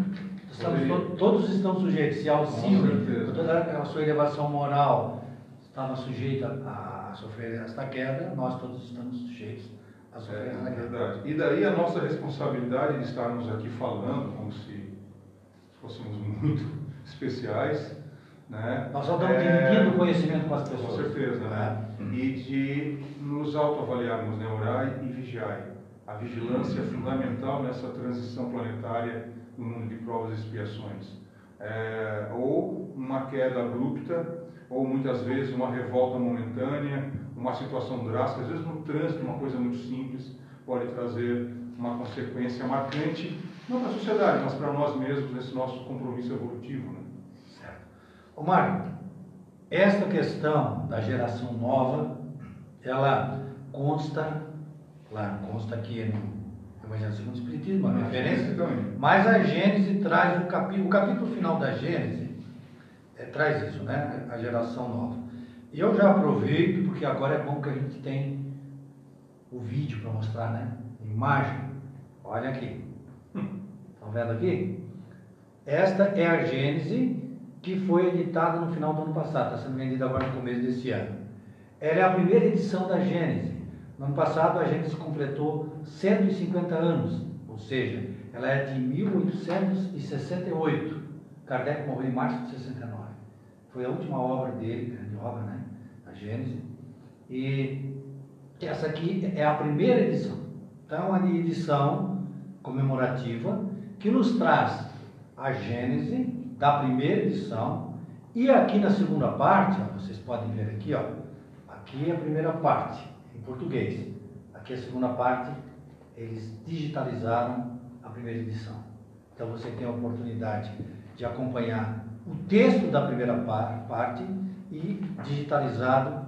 estamos to- todos estão sujeitos. Se com toda a sua elevação moral, estava sujeita a sofrer esta queda, nós todos estamos sujeitos a sofrer É, queda. verdade. E daí a nossa responsabilidade de estarmos aqui falando como se fôssemos muito <laughs> especiais, né? Nós só estamos É, dividindo o conhecimento com as Com pessoas. certeza, né? E de nos autoavaliarmos, né? Orai e vigiai. A vigilância é fundamental nessa transição planetária no mundo de provas e expiações. É, ou uma queda abrupta, ou muitas vezes uma revolta momentânea, uma situação drástica, às vezes no trânsito, uma coisa muito simples, pode trazer uma consequência marcante, não para a sociedade, mas para nós mesmos, nesse nosso compromisso evolutivo. Né? Certo. Mário, esta questão da geração nova, ela consta, claro, consta aqui no Evangelho segundo o Espiritismo, uma referência, também. mas a Gênese traz o capítulo, o capítulo final da Gênese eh, traz isso, né? A geração nova. E eu já aproveito, porque agora é bom que a gente tem o vídeo para mostrar, né? Imagem. Olha aqui. Estão vendo aqui? Esta é a Gênese que foi editada no final do ano passado, está sendo vendida agora no começo desse ano. Ela é a primeira edição da Gênese. No ano passado a Gênese completou 150 anos, ou seja, ela é de 1868. Kardec morreu em março de 69. Foi a última obra dele, grande obra, né? A Gênese. E essa aqui é a primeira edição. Então, é uma edição comemorativa que nos traz a gênese da primeira edição e aqui na segunda parte, ó, vocês podem ver aqui, ó, aqui é a primeira parte em português. Aqui é a segunda parte, eles digitalizaram a primeira edição. Então você tem a oportunidade de acompanhar o texto da primeira parte e digitalizado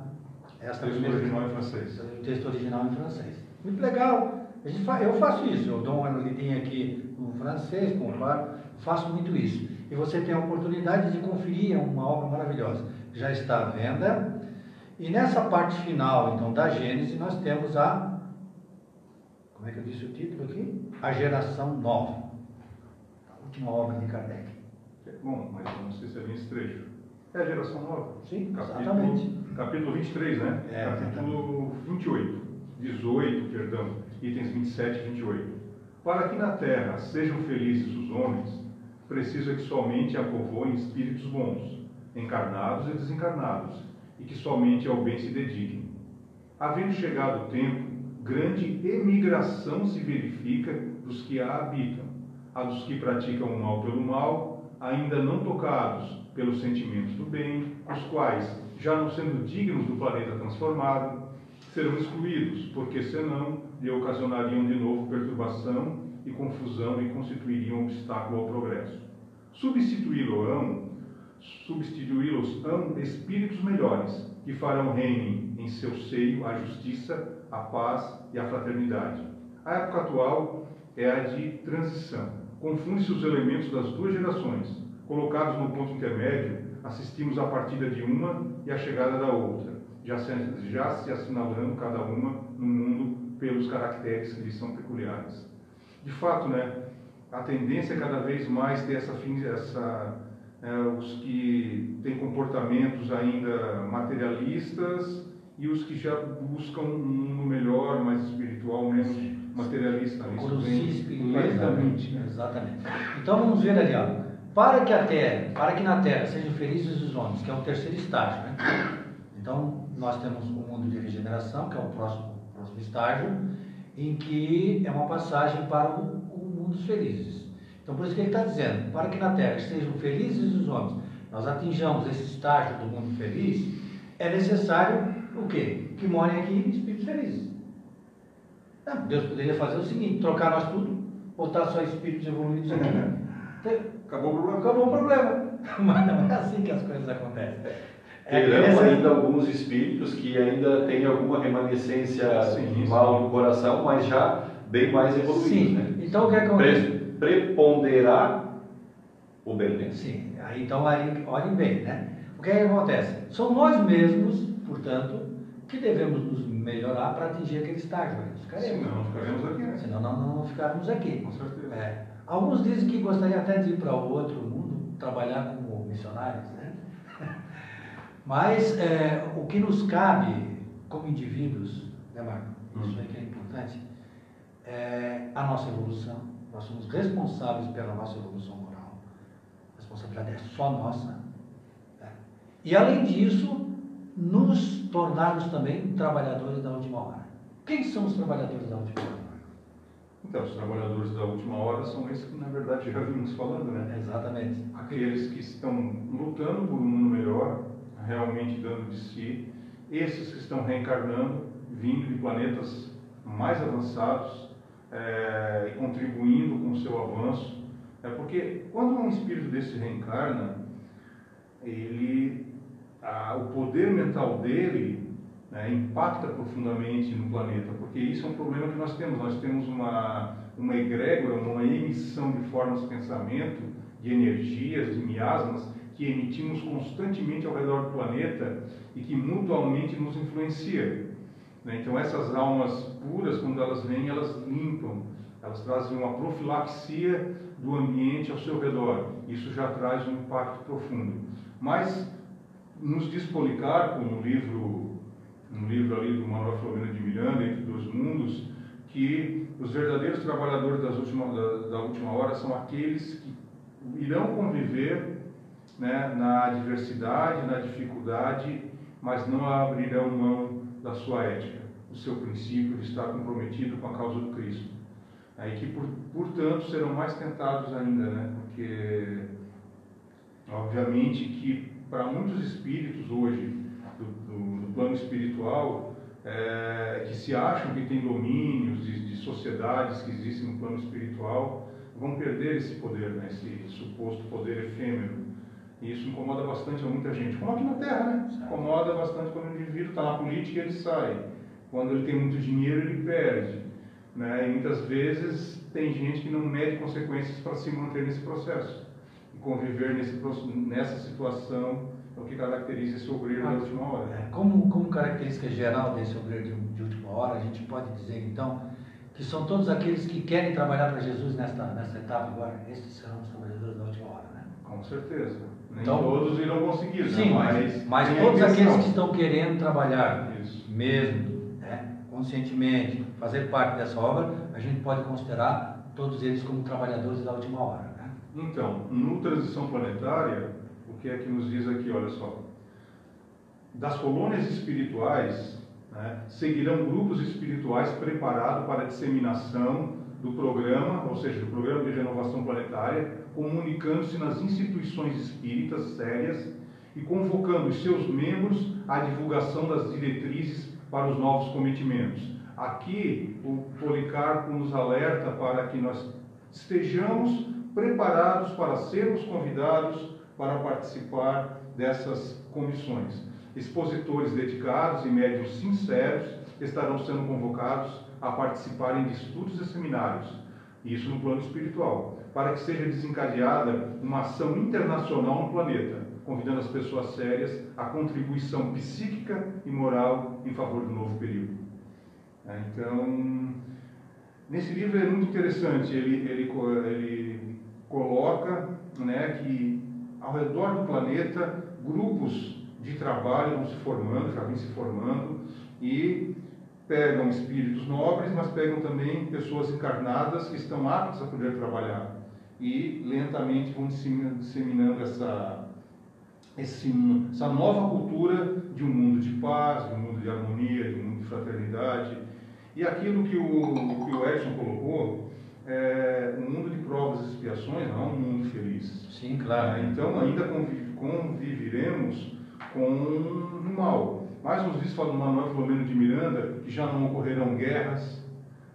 essa texto original em francês. O texto original em francês. Muito legal. Eu faço isso, eu dou uma lidinha aqui no francês, comparo, faço muito isso. E você tem a oportunidade de conferir, é uma obra maravilhosa. Já está à venda. E nessa parte final, então, da Gênesis, nós temos a. Como é que eu disse o título aqui? A geração nova. A última obra de Kardec. Bom, mas é bem esse trecho. É a geração nova? Sim, capítulo, exatamente. Capítulo 23, né? É, capítulo 28, 18, perdão, itens 27 e 28. Para que na terra sejam felizes os homens, precisa que somente a povoem espíritos bons, encarnados e desencarnados, e que somente ao bem se dediquem. Havendo chegado o tempo, grande emigração se verifica dos que a habitam, a dos que praticam o mal pelo mal, ainda não tocados pelos sentimentos do bem, os quais, já não sendo dignos do planeta transformado, serão excluídos, porque senão lhe ocasionariam de novo perturbação e confusão e constituiriam obstáculo ao progresso. Substituí-lo-ão, substituí-los-ão espíritos melhores, que farão reinem em seu seio a justiça, a paz e a fraternidade. A época atual é a de transição. Confunde-se os elementos das duas gerações, Colocados no ponto intermédio, assistimos à partida de uma e à chegada da outra, já se, já se assinalando cada uma no mundo pelos caracteres que lhes são peculiares. De fato, né, a tendência é cada vez mais ter essa, essa é, os que têm comportamentos ainda materialistas e os que já buscam um mundo melhor, mais espiritual, menos materialista. Lentamente. Exatamente. Então vamos ver ali, ó. Para que a terra, para que na terra sejam felizes os homens, que é o terceiro estágio, né? Então, nós temos o mundo de regeneração, que é o próximo, próximo estágio, em que é uma passagem para o, o mundo dos felizes. Então, por isso que ele está dizendo, para que na terra sejam felizes os homens, nós atinjamos esse estágio do mundo feliz, é necessário o quê? Que morem aqui espíritos felizes. Não, Deus poderia fazer o seguinte, trocar nós tudo, botar só espíritos evoluídos aqui. <laughs> Acabou o problema. Acabou o problema. <laughs> Mas não é assim que as coisas acontecem. É, Terão ainda alguns espíritos que ainda têm alguma remanescência sim, mal no coração, mas já bem mais evoluídos. Sim. Né? Então o que acontece? Preponderar o bem. Né? Sim. Aí, então olhem bem, né? O que, é que acontece? São nós mesmos, portanto, que devemos nos melhorar para atingir aquele estágio. Ficaremos. Senão não ficaremos aqui, né? Senão não, não ficarmos aqui. Com certeza. É. Alguns dizem que gostariam até de ir para o outro mundo, trabalhar como missionários, né? <laughs> Mas é, o que nos cabe como indivíduos, né, Marco? Isso aí que é importante, é a nossa evolução. Nós somos responsáveis pela nossa evolução moral. A responsabilidade é só nossa. Né? E além disso, nos tornarmos também trabalhadores da última hora. Quem são os trabalhadores da última hora? Então, os trabalhadores da última hora são esses que, na verdade, já vimos falando, né? Exatamente. Aqueles que estão lutando por um mundo melhor, realmente dando de si, esses que estão reencarnando, vindo de planetas mais avançados é, contribuindo com o seu avanço. É porque quando um espírito desse reencarna, ele, a, o poder mental dele né, impacta profundamente no planeta, porque isso é um problema que nós temos. Nós temos uma, uma egrégora, uma emissão de formas de pensamento, de energias, de miasmas, que emitimos constantemente ao redor do planeta e que mutualmente nos influencia. Né? Então, essas almas puras, quando elas vêm, elas limpam, elas trazem uma profilaxia do ambiente ao seu redor. Isso já traz um impacto profundo. Mas, nos diz Policarpo, no livro um livro ali do Manuel Flamengo de Miranda, Entre Dois Mundos, que os verdadeiros trabalhadores das última, da, da última hora são aqueles que irão conviver né, na adversidade, na dificuldade, mas não abrirão mão da sua ética, do seu princípio de estar comprometido com a causa do Cristo. Aí que, por, portanto, serão mais tentados ainda, né? Porque, obviamente, que para muitos espíritos hoje, do, do, do plano espiritual, é, que se acham que têm domínios de, de, sociedades que existem no plano espiritual, vão perder esse poder, né? esse suposto poder efêmero. E isso incomoda bastante a muita gente. Como aqui na Terra, né? Incomoda bastante quando o indivíduo está na política e ele sai. Quando ele tem muito dinheiro, ele perde. Né? E muitas vezes tem gente que não mede consequências para se manter nesse processo. Conviver nesse, nessa situação é o que caracteriza esse obreiro ah, da última hora. É, como, como característica geral desse obreiro de, de, última hora, a gente pode dizer então que são todos aqueles que querem trabalhar para Jesus nesta, nesta etapa agora. Estes serão os trabalhadores da última hora, né? Com certeza. Nem então, todos irão conseguir, né? sim, né? mas, mas todos aqueles que estão querendo trabalhar Isso. mesmo, né? conscientemente, fazer parte dessa obra, a gente pode considerar todos eles como trabalhadores da última hora. Então, no Transição Planetária, o que é que nos diz aqui? Olha só. Das colônias espirituais, né, seguirão grupos espirituais preparados para a disseminação do programa, ou seja, do programa de renovação planetária, comunicando-se nas instituições espíritas sérias e convocando os seus membros à divulgação das diretrizes para os novos cometimentos. Aqui, o Policarpo nos alerta para que nós estejamos preparados para sermos convidados para participar dessas comissões. Expositores dedicados e médios sinceros estarão sendo convocados a participarem de estudos e seminários, isso no plano espiritual, para que seja desencadeada uma ação internacional no planeta, convidando as pessoas sérias à contribuição psíquica e moral em favor do novo período. É, então, nesse livro é muito interessante, ele, ele, ele coloca né, que ao redor do planeta, grupos de trabalho vão se formando, já vêm se formando, e pegam espíritos nobres, mas pegam também pessoas encarnadas que estão aptas a poder trabalhar. E lentamente vão disseminando essa, essa nova cultura de um mundo de paz, de um mundo de harmonia, de um mundo de fraternidade. E aquilo que o, que o Edson colocou, é, um mundo de provas e expiações não é um mundo feliz. Sim, claro. É, então ainda conviv, conviveremos com o mal. Mais uns dias fala no Manuel Filomeno de Miranda que já não ocorrerão guerras,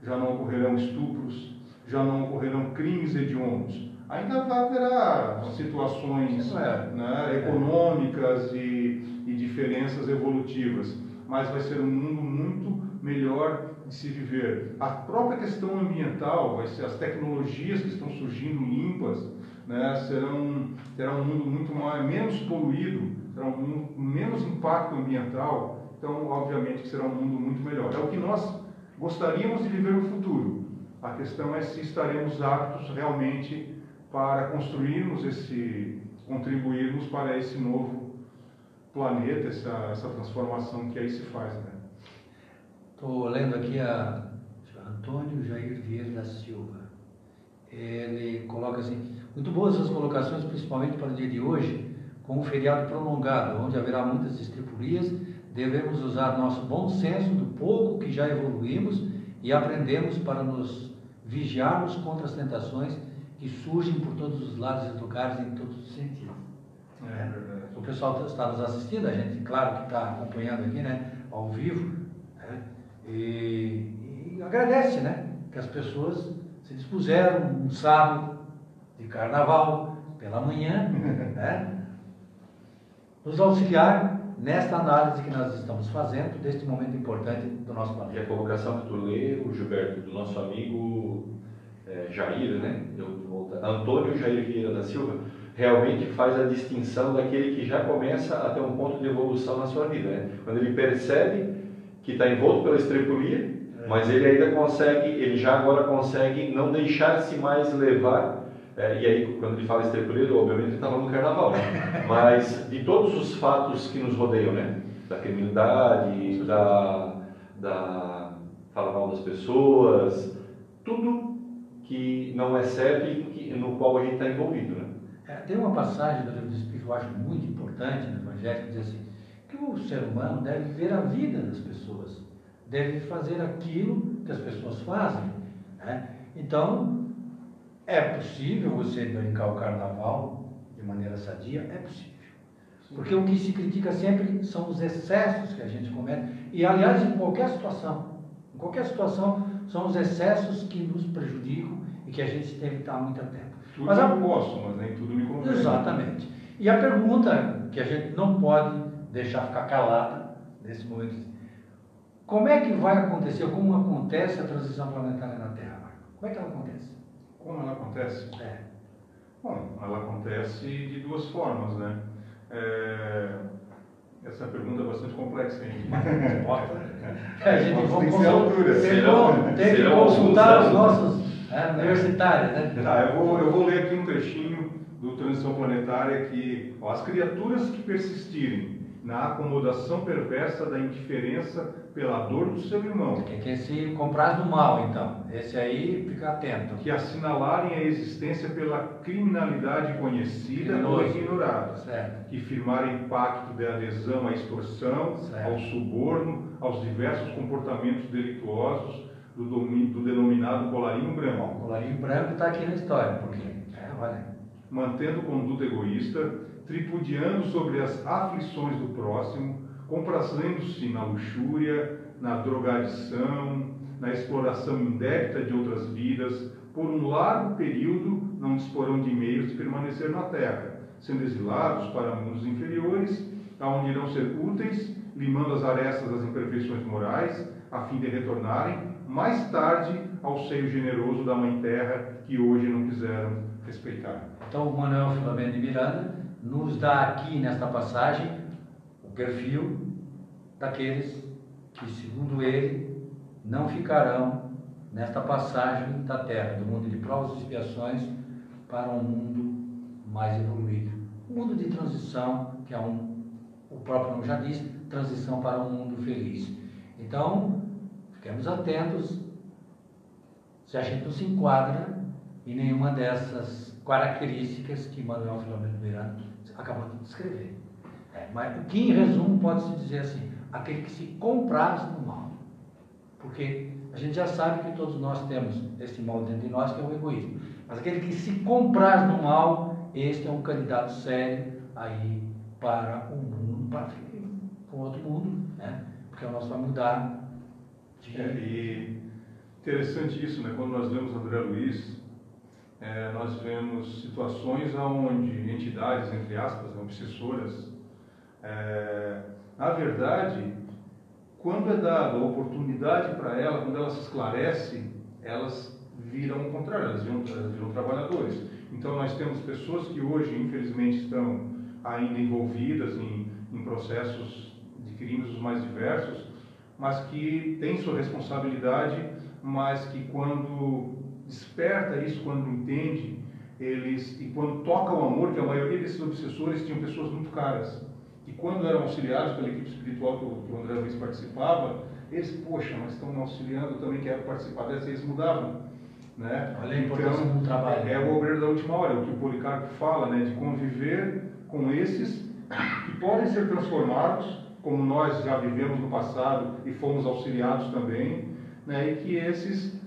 já não ocorrerão estupros, já não ocorrerão crimes hediondos. Ainda haverá situações é. né, econômicas e, e diferenças evolutivas, mas vai ser um mundo muito melhor de se viver. A própria questão ambiental, as tecnologias que estão surgindo limpas, né, serão terá um mundo muito mais menos poluído, terá um mundo menos impacto ambiental. Então, obviamente, que será um mundo muito melhor. É o que nós gostaríamos de viver no futuro. A questão é se estaremos aptos realmente para construirmos esse, contribuirmos para esse novo planeta, essa, essa transformação que aí se faz, né? Estou lendo aqui a Antônio Jair Vieira da Silva. Ele coloca assim: muito boas as colocações, principalmente para o dia de hoje, com um feriado prolongado, onde haverá muitas estripulias. Devemos usar nosso bom senso do pouco que já evoluímos e aprendemos para nos vigiarmos contra as tentações que surgem por todos os lados e lugares em todos os sentidos. É, o pessoal está nos assistindo, a gente, claro que está acompanhando aqui, né, ao vivo, e, e agradece, né? Que as pessoas se dispuseram um sábado de carnaval pela manhã, <laughs> né? Nos auxiliar nesta análise que nós estamos fazendo deste momento importante do nosso planeta. E a colocação que tu lê, o Gilberto, do nosso amigo é, Jair, né? Antônio Jair Vieira da Silva, realmente faz a distinção daquele que já começa a ter um ponto de evolução na sua vida. Né? Quando ele percebe que está envolto pela estrepulia, é. mas ele ainda consegue, ele já agora consegue não deixar-se mais levar. É, e aí, quando ele fala estrepulia, obviamente ele estava no carnaval, né? <laughs> mas de todos os fatos que nos rodeiam, né? Da criminalidade, da, da falar mal das pessoas, tudo que não é certo e no qual a gente está envolvido, né? É, tem uma passagem do livro do Espírito que eu acho muito importante no Evangelho, que diz assim, que o ser humano deve viver a vida das pessoas, deve fazer aquilo que as pessoas fazem. Né? Então, é possível você brincar o carnaval de maneira sadia? É possível. Porque o que se critica sempre são os excessos que a gente comete. E, aliás, em qualquer situação. Em qualquer situação, são os excessos que nos prejudicam e que a gente tem que estar muito atento. Tudo Mas a- eu posso, mas nem tudo me convém. Exatamente. E a pergunta que a gente não pode deixar ficar calada nesse momento: como é que vai acontecer, como acontece a transição planetária na Terra? Marco? Como é que ela acontece? Como ela acontece? É. Bom, ela acontece de duas formas, né? É, Essa pergunta é bastante complexa, hein? <laughs> A gente tem que ser à altura. tem, tem que consultar os nossos é, universitários, né? Tá, eu vou, eu vou ler aqui um trechinho do Transição Planetária que ó, as criaturas que persistirem na acomodação perversa da indiferença pela dor do seu irmão, Que, que esse comprar do mal, então. Esse aí, fica atento. que assinalarem a existência pela criminalidade conhecida ou ignorada, Certo. que firmarem pacto de adesão à extorsão, Certo. ao suborno, aos diversos comportamentos delituosos do, domi- do denominado colarinho branco, o colarinho branco está aqui na história, porque. É, olha. mantendo conduta egoísta, tripudiando sobre as aflições do próximo, comprazendo-se na luxúria, na drogadição, na exploração indébita de outras vidas, por um largo período não disporão de meios de permanecer na terra, sendo exilados para mundos inferiores, aonde irão ser úteis, limando as arestas das imperfeições morais, a fim de retornarem mais tarde ao seio generoso da Mãe Terra que hoje não quiseram respeitar. Então, Manuel Filomeno de Miranda nos dá aqui nesta passagem o perfil daqueles que, segundo ele, não ficarão nesta passagem da terra, do mundo de provas e expiações, para um mundo mais evoluído. Um mundo de transição, que é um, o próprio nome já diz, transição para um mundo feliz. Então, fiquemos atentos se a gente não se enquadra em nenhuma dessas características que Manuel Filomeno Miranda acabou de descrever. É, mas o que, em resumo, pode-se dizer assim: aquele que se compraz no mal. Porque a gente já sabe que todos nós temos esse mal dentro de nós, que é o egoísmo. Mas aquele que se compraz no mal, este é um candidato sério aí para o mundo, para um outro mundo, né? porque nós vamos mudar de. É, e interessante isso, né? Quando nós lemos André Luiz, é, nós vemos situações onde entidades, entre aspas, obsessoras, é, na verdade, quando é dada a oportunidade para ela, quando ela se esclarece, elas viram o contrário, elas viram, elas viram trabalhadores. Então nós temos pessoas que hoje, infelizmente, estão ainda envolvidas em, em processos de crimes os mais diversos, mas que têm sua responsabilidade, mas que quando desperta isso, quando entende, eles e quando toca o amor, que a maioria desses obsessores tinham pessoas muito caras, e quando eram auxiliados pela equipe espiritual que o, André Luiz participava, eles, poxa, mas estão me auxiliando, eu também quero participar dessa, eles mudavam. Né? Olha a importância do trabalho. É o obreiro da última hora, o que o Policarpo fala, né, de conviver com esses que podem ser transformados, como nós já vivemos no passado e fomos auxiliados também, né, e que esses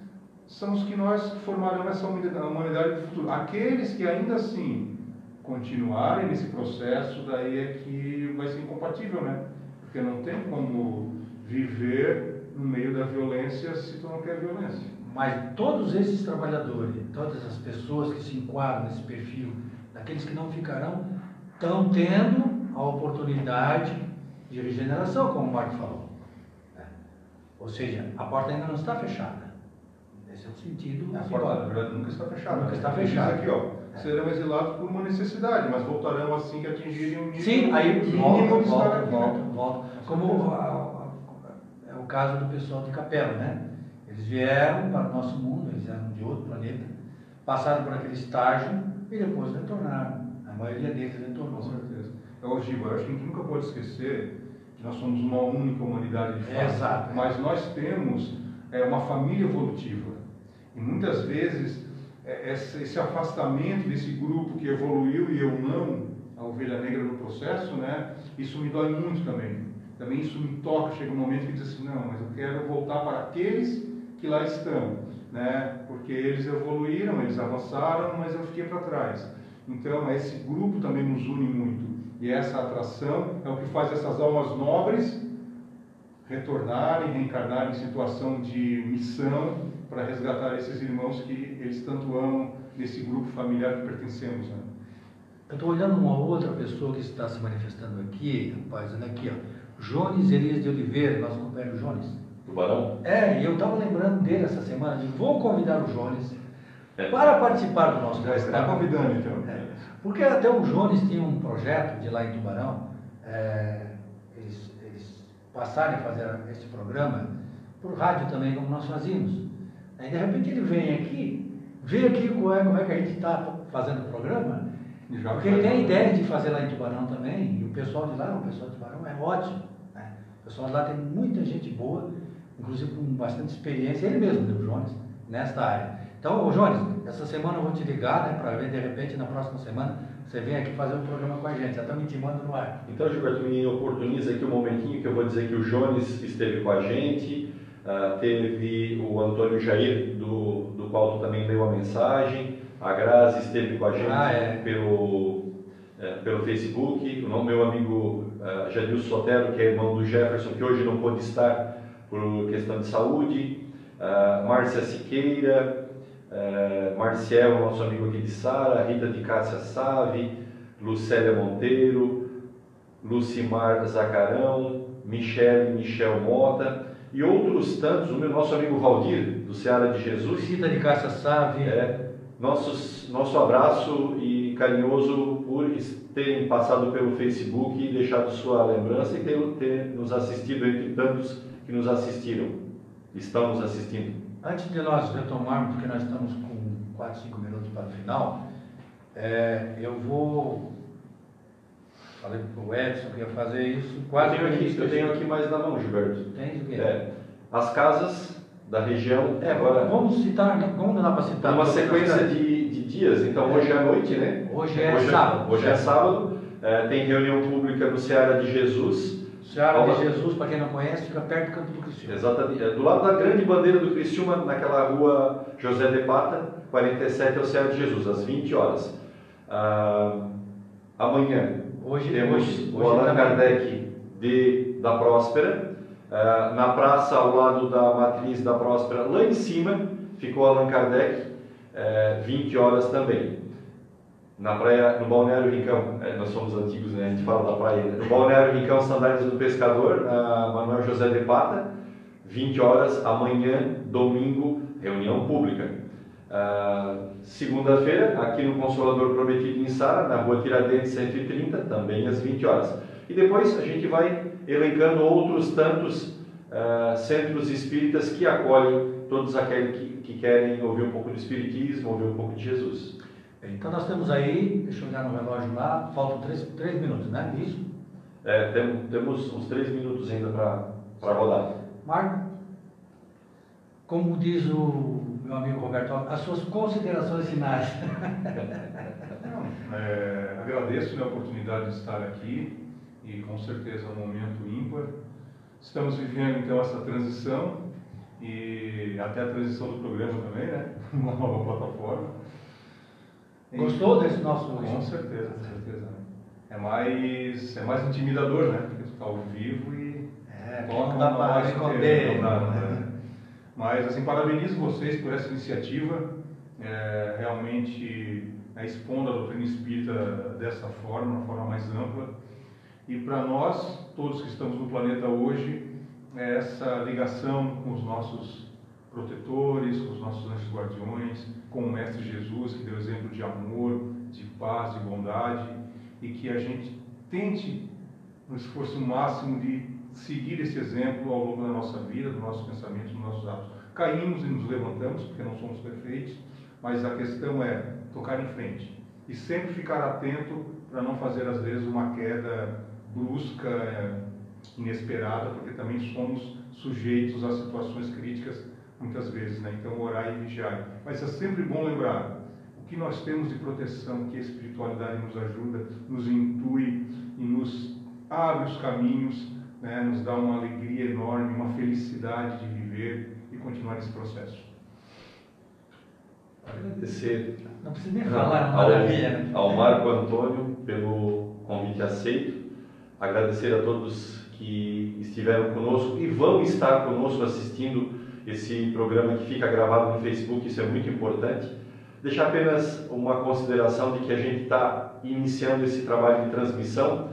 são os que nós formarão essa humanidade do futuro. Aqueles que ainda assim continuarem nesse processo, daí é que vai ser incompatível, né? Porque não tem como viver no meio da violência se tu não quer violência. Mas todos esses trabalhadores, todas as pessoas que se enquadram nesse perfil, daqueles que não ficarão, estão tendo a oportunidade de regeneração, como o Marco falou. né? Ou seja, a porta ainda não está fechada. Esse é o sentido. A porta, na verdade, nunca está fechada. Nunca está fechada. aqui, ó, serão exilados por uma necessidade, mas voltarão assim que atingirem um nível Sim, aí mínimo volta, de volta, aqui, volta, né? volta. Como a- a- é o caso do pessoal de Capela, né? Eles vieram para o nosso mundo, eles eram de outro planeta, passaram por aquele estágio e depois retornaram. A maioria deles retornou. Com certeza. Giba, eu acho que a gente nunca pode esquecer que nós somos uma única humanidade de fato. Exato. Mas nós temos é, uma família evolutiva. E muitas vezes é, esse, afastamento desse grupo que evoluiu e eu não, a ovelha negra no processo, né? Isso me dói muito também. Também isso me toca, chega um momento que diz assim, não, mas eu quero voltar para aqueles que lá estão, né? Porque eles evoluíram, eles avançaram, mas eu fiquei para trás. Então, esse grupo também nos une muito. E essa atração é o que faz essas almas nobres retornarem, reencarnarem em situação de missão para resgatar esses irmãos que eles tanto amam nesse grupo familiar que pertencemos. Né? Eu estou olhando uma outra pessoa que está se manifestando aqui, rapaz, olha aqui, ó. Jones Elias de Oliveira, nosso companheiro Jones. Tubarão? É, e eu estava lembrando dele essa semana, de vou convidar o Jones É. para participar do nosso Já está convidando, então. É, porque até o Jones tinha um projeto de lá em Tubarão, é, eles, eles passarem a fazer esse programa por rádio também, como nós fazíamos. Aí de repente ele vem aqui, vê aqui como é, como é que a gente está fazendo o programa, porque ele tem a ideia de fazer lá em Tubarão também, e o pessoal de lá, o pessoal de Tubarão é ótimo. Né? O pessoal de lá tem muita gente boa, inclusive com bastante experiência, ele mesmo, né, o Jones, nesta área. Então, ô Jones, essa semana eu vou te ligar, né, para ver de repente na próxima semana você vem aqui fazer um programa com a gente, já estamos intimando no ar. Então, Gilberto, me oportuniza aqui um momentinho que eu vou dizer que o Jones esteve com a gente, ah, teve o Antônio Jair, do, do qual tu também leu a mensagem, a Grazi esteve com a gente Ah, é. pelo, eh, pelo Facebook, o meu amigo uh, Jadilson Sotero, que é irmão do Jefferson, que hoje não pôde estar por questão de saúde, ah, Márcia Siqueira, eh, Marciel, nosso amigo aqui de Sara, Rita de Cássia Save, Lucélia Monteiro, Lucimar Zacarão, Michele Michel Mota e outros tantos, o meu nosso amigo Valdir, do Seara de Jesus. Cita de Cássia Save, É, nossos, nosso abraço e carinhoso por terem passado pelo Facebook e deixado sua lembrança e ter, ter nos assistido entre tantos que nos assistiram, estão nos assistindo. Antes de nós retomarmos, porque nós estamos com 4, 5 minutos para o final, é, eu vou. Falei para o Edson que ia fazer isso. Eu Quase tenho, que aqui, eu tenho aqui mais na mão, Gilberto. Tem o quê? É, as casas da região, É, agora, vamos citar, como não dá para citar? uma sequência de, de dias. Então, hoje é à noite, né? Hoje é sábado. Hoje é sábado. É, tem reunião pública no Seara de Jesus. Seara de Jesus, para quem não conhece, fica perto do Campo do Cristiano. Exatamente. É do lado da grande bandeira do Criciúma, naquela rua José de Pata, 47 ao Seara de Jesus, às 20 horas. Ah, amanhã Hoje, temos hoje, o Allan. Kardec de, da Próspera. Ah, na praça ao lado da matriz da Próspera, lá em cima, ficou Allan Kardec, eh, 20 horas também. Na praia, no Balneário Rincão, eh, nós somos antigos, né? A gente fala da praia. No Balneário Rincão, Sandálias do Pescador, na Manuel José de Pata, 20 horas, amanhã, domingo, reunião pública. Ah, Segunda-feira, aqui no Consolador Prometido em Sara, na rua Tiradentes 130, também às 20 horas. E depois a gente vai elencando outros tantos ah, centros espíritas que acolhem todos aqueles que, que querem ouvir um pouco do Espiritismo, ouvir um pouco de Jesus. Então nós temos aí, deixa eu olhar no relógio lá, faltam três, três minutos, né? Isso? É, tem- temos uns três minutos ainda para rodar. Marco, como diz o meu amigo Roberto, as suas considerações finais. Não, é, agradeço né, a oportunidade de estar aqui e com certeza é um momento ímpar. Estamos vivendo então essa transição e até a transição do programa também, né? <laughs> Uma nova plataforma. E- Gostou desse nosso Com certeza, com certeza. né? É mais, é mais intimidador, né? Porque tu está ao vivo e É, toca não dá para esconder. não dá, né? Mas assim, parabenizo vocês por essa iniciativa, é, realmente né, expondo a doutrina espírita dessa forma, uma forma mais ampla. E para nós, todos que estamos no planeta hoje, é essa ligação com os nossos protetores, com os nossos anjos guardiões, com o Mestre Jesus, que deu exemplo de amor, de paz, de bondade, e que a gente tente, no esforço máximo, de seguir esse exemplo ao longo da nossa vida, dos nossos pensamentos, dos nossos atos. Caímos e nos levantamos, porque não somos perfeitos, mas a questão é tocar em frente e sempre ficar atento para não fazer, às vezes, uma queda brusca, eh, inesperada, porque também somos sujeitos a situações críticas muitas vezes, né? Então, orar e vigiar. Mas é sempre bom lembrar, o o que nós temos de proteção, que a espiritualidade nos ajuda, nos intui e nos abre os caminhos, né, nos dá uma alegria enorme, uma felicidade de viver e continuar esse processo. Agradecer Não precisa nem falar, é maravilha. Ao, ao Marco Antônio pelo convite aceito. Agradecer a todos que estiveram conosco e vão estar conosco assistindo esse programa que fica gravado no Facebook, isso é muito importante. Deixar apenas uma consideração de que a gente está iniciando esse trabalho de transmissão,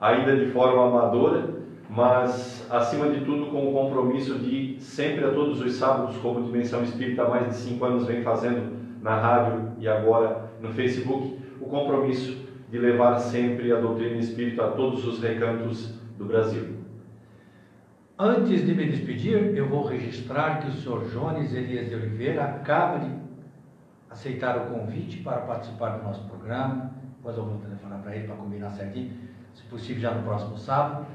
ainda de forma amadora, mas acima de tudo com o compromisso de sempre a todos os sábados, como Dimensão Espírita há mais de cinco anos vem fazendo na rádio e agora no Facebook, o compromisso de levar sempre a doutrina espírita a todos os recantos do Brasil. Antes de me despedir, eu vou registrar que o senhor Jones Elias de Oliveira acaba de aceitar o convite para participar do nosso programa. Depois eu vou telefonar para ele para combinar certinho, se possível já no próximo sábado.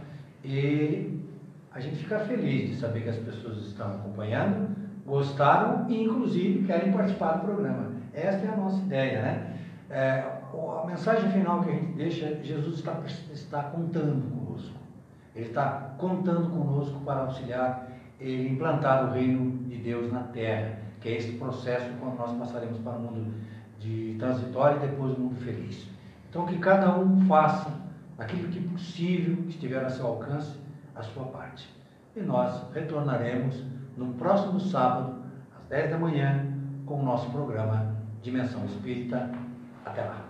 E a gente fica feliz de saber que as pessoas estão acompanhando, gostaram e inclusive querem participar do programa. Esta é a nossa ideia, né? É, a mensagem final que a gente deixa é Jesus está, está contando conosco. Ele está contando conosco para auxiliar ele implantar o reino de Deus na terra, que é esse processo quando nós passaremos para o mundo de transitório e depois o mundo feliz. Então que cada um faça aquilo que possível que estiver a seu alcance a sua parte. E nós retornaremos no próximo sábado às 10 da manhã com o nosso programa Dimensão Espírita. Até lá.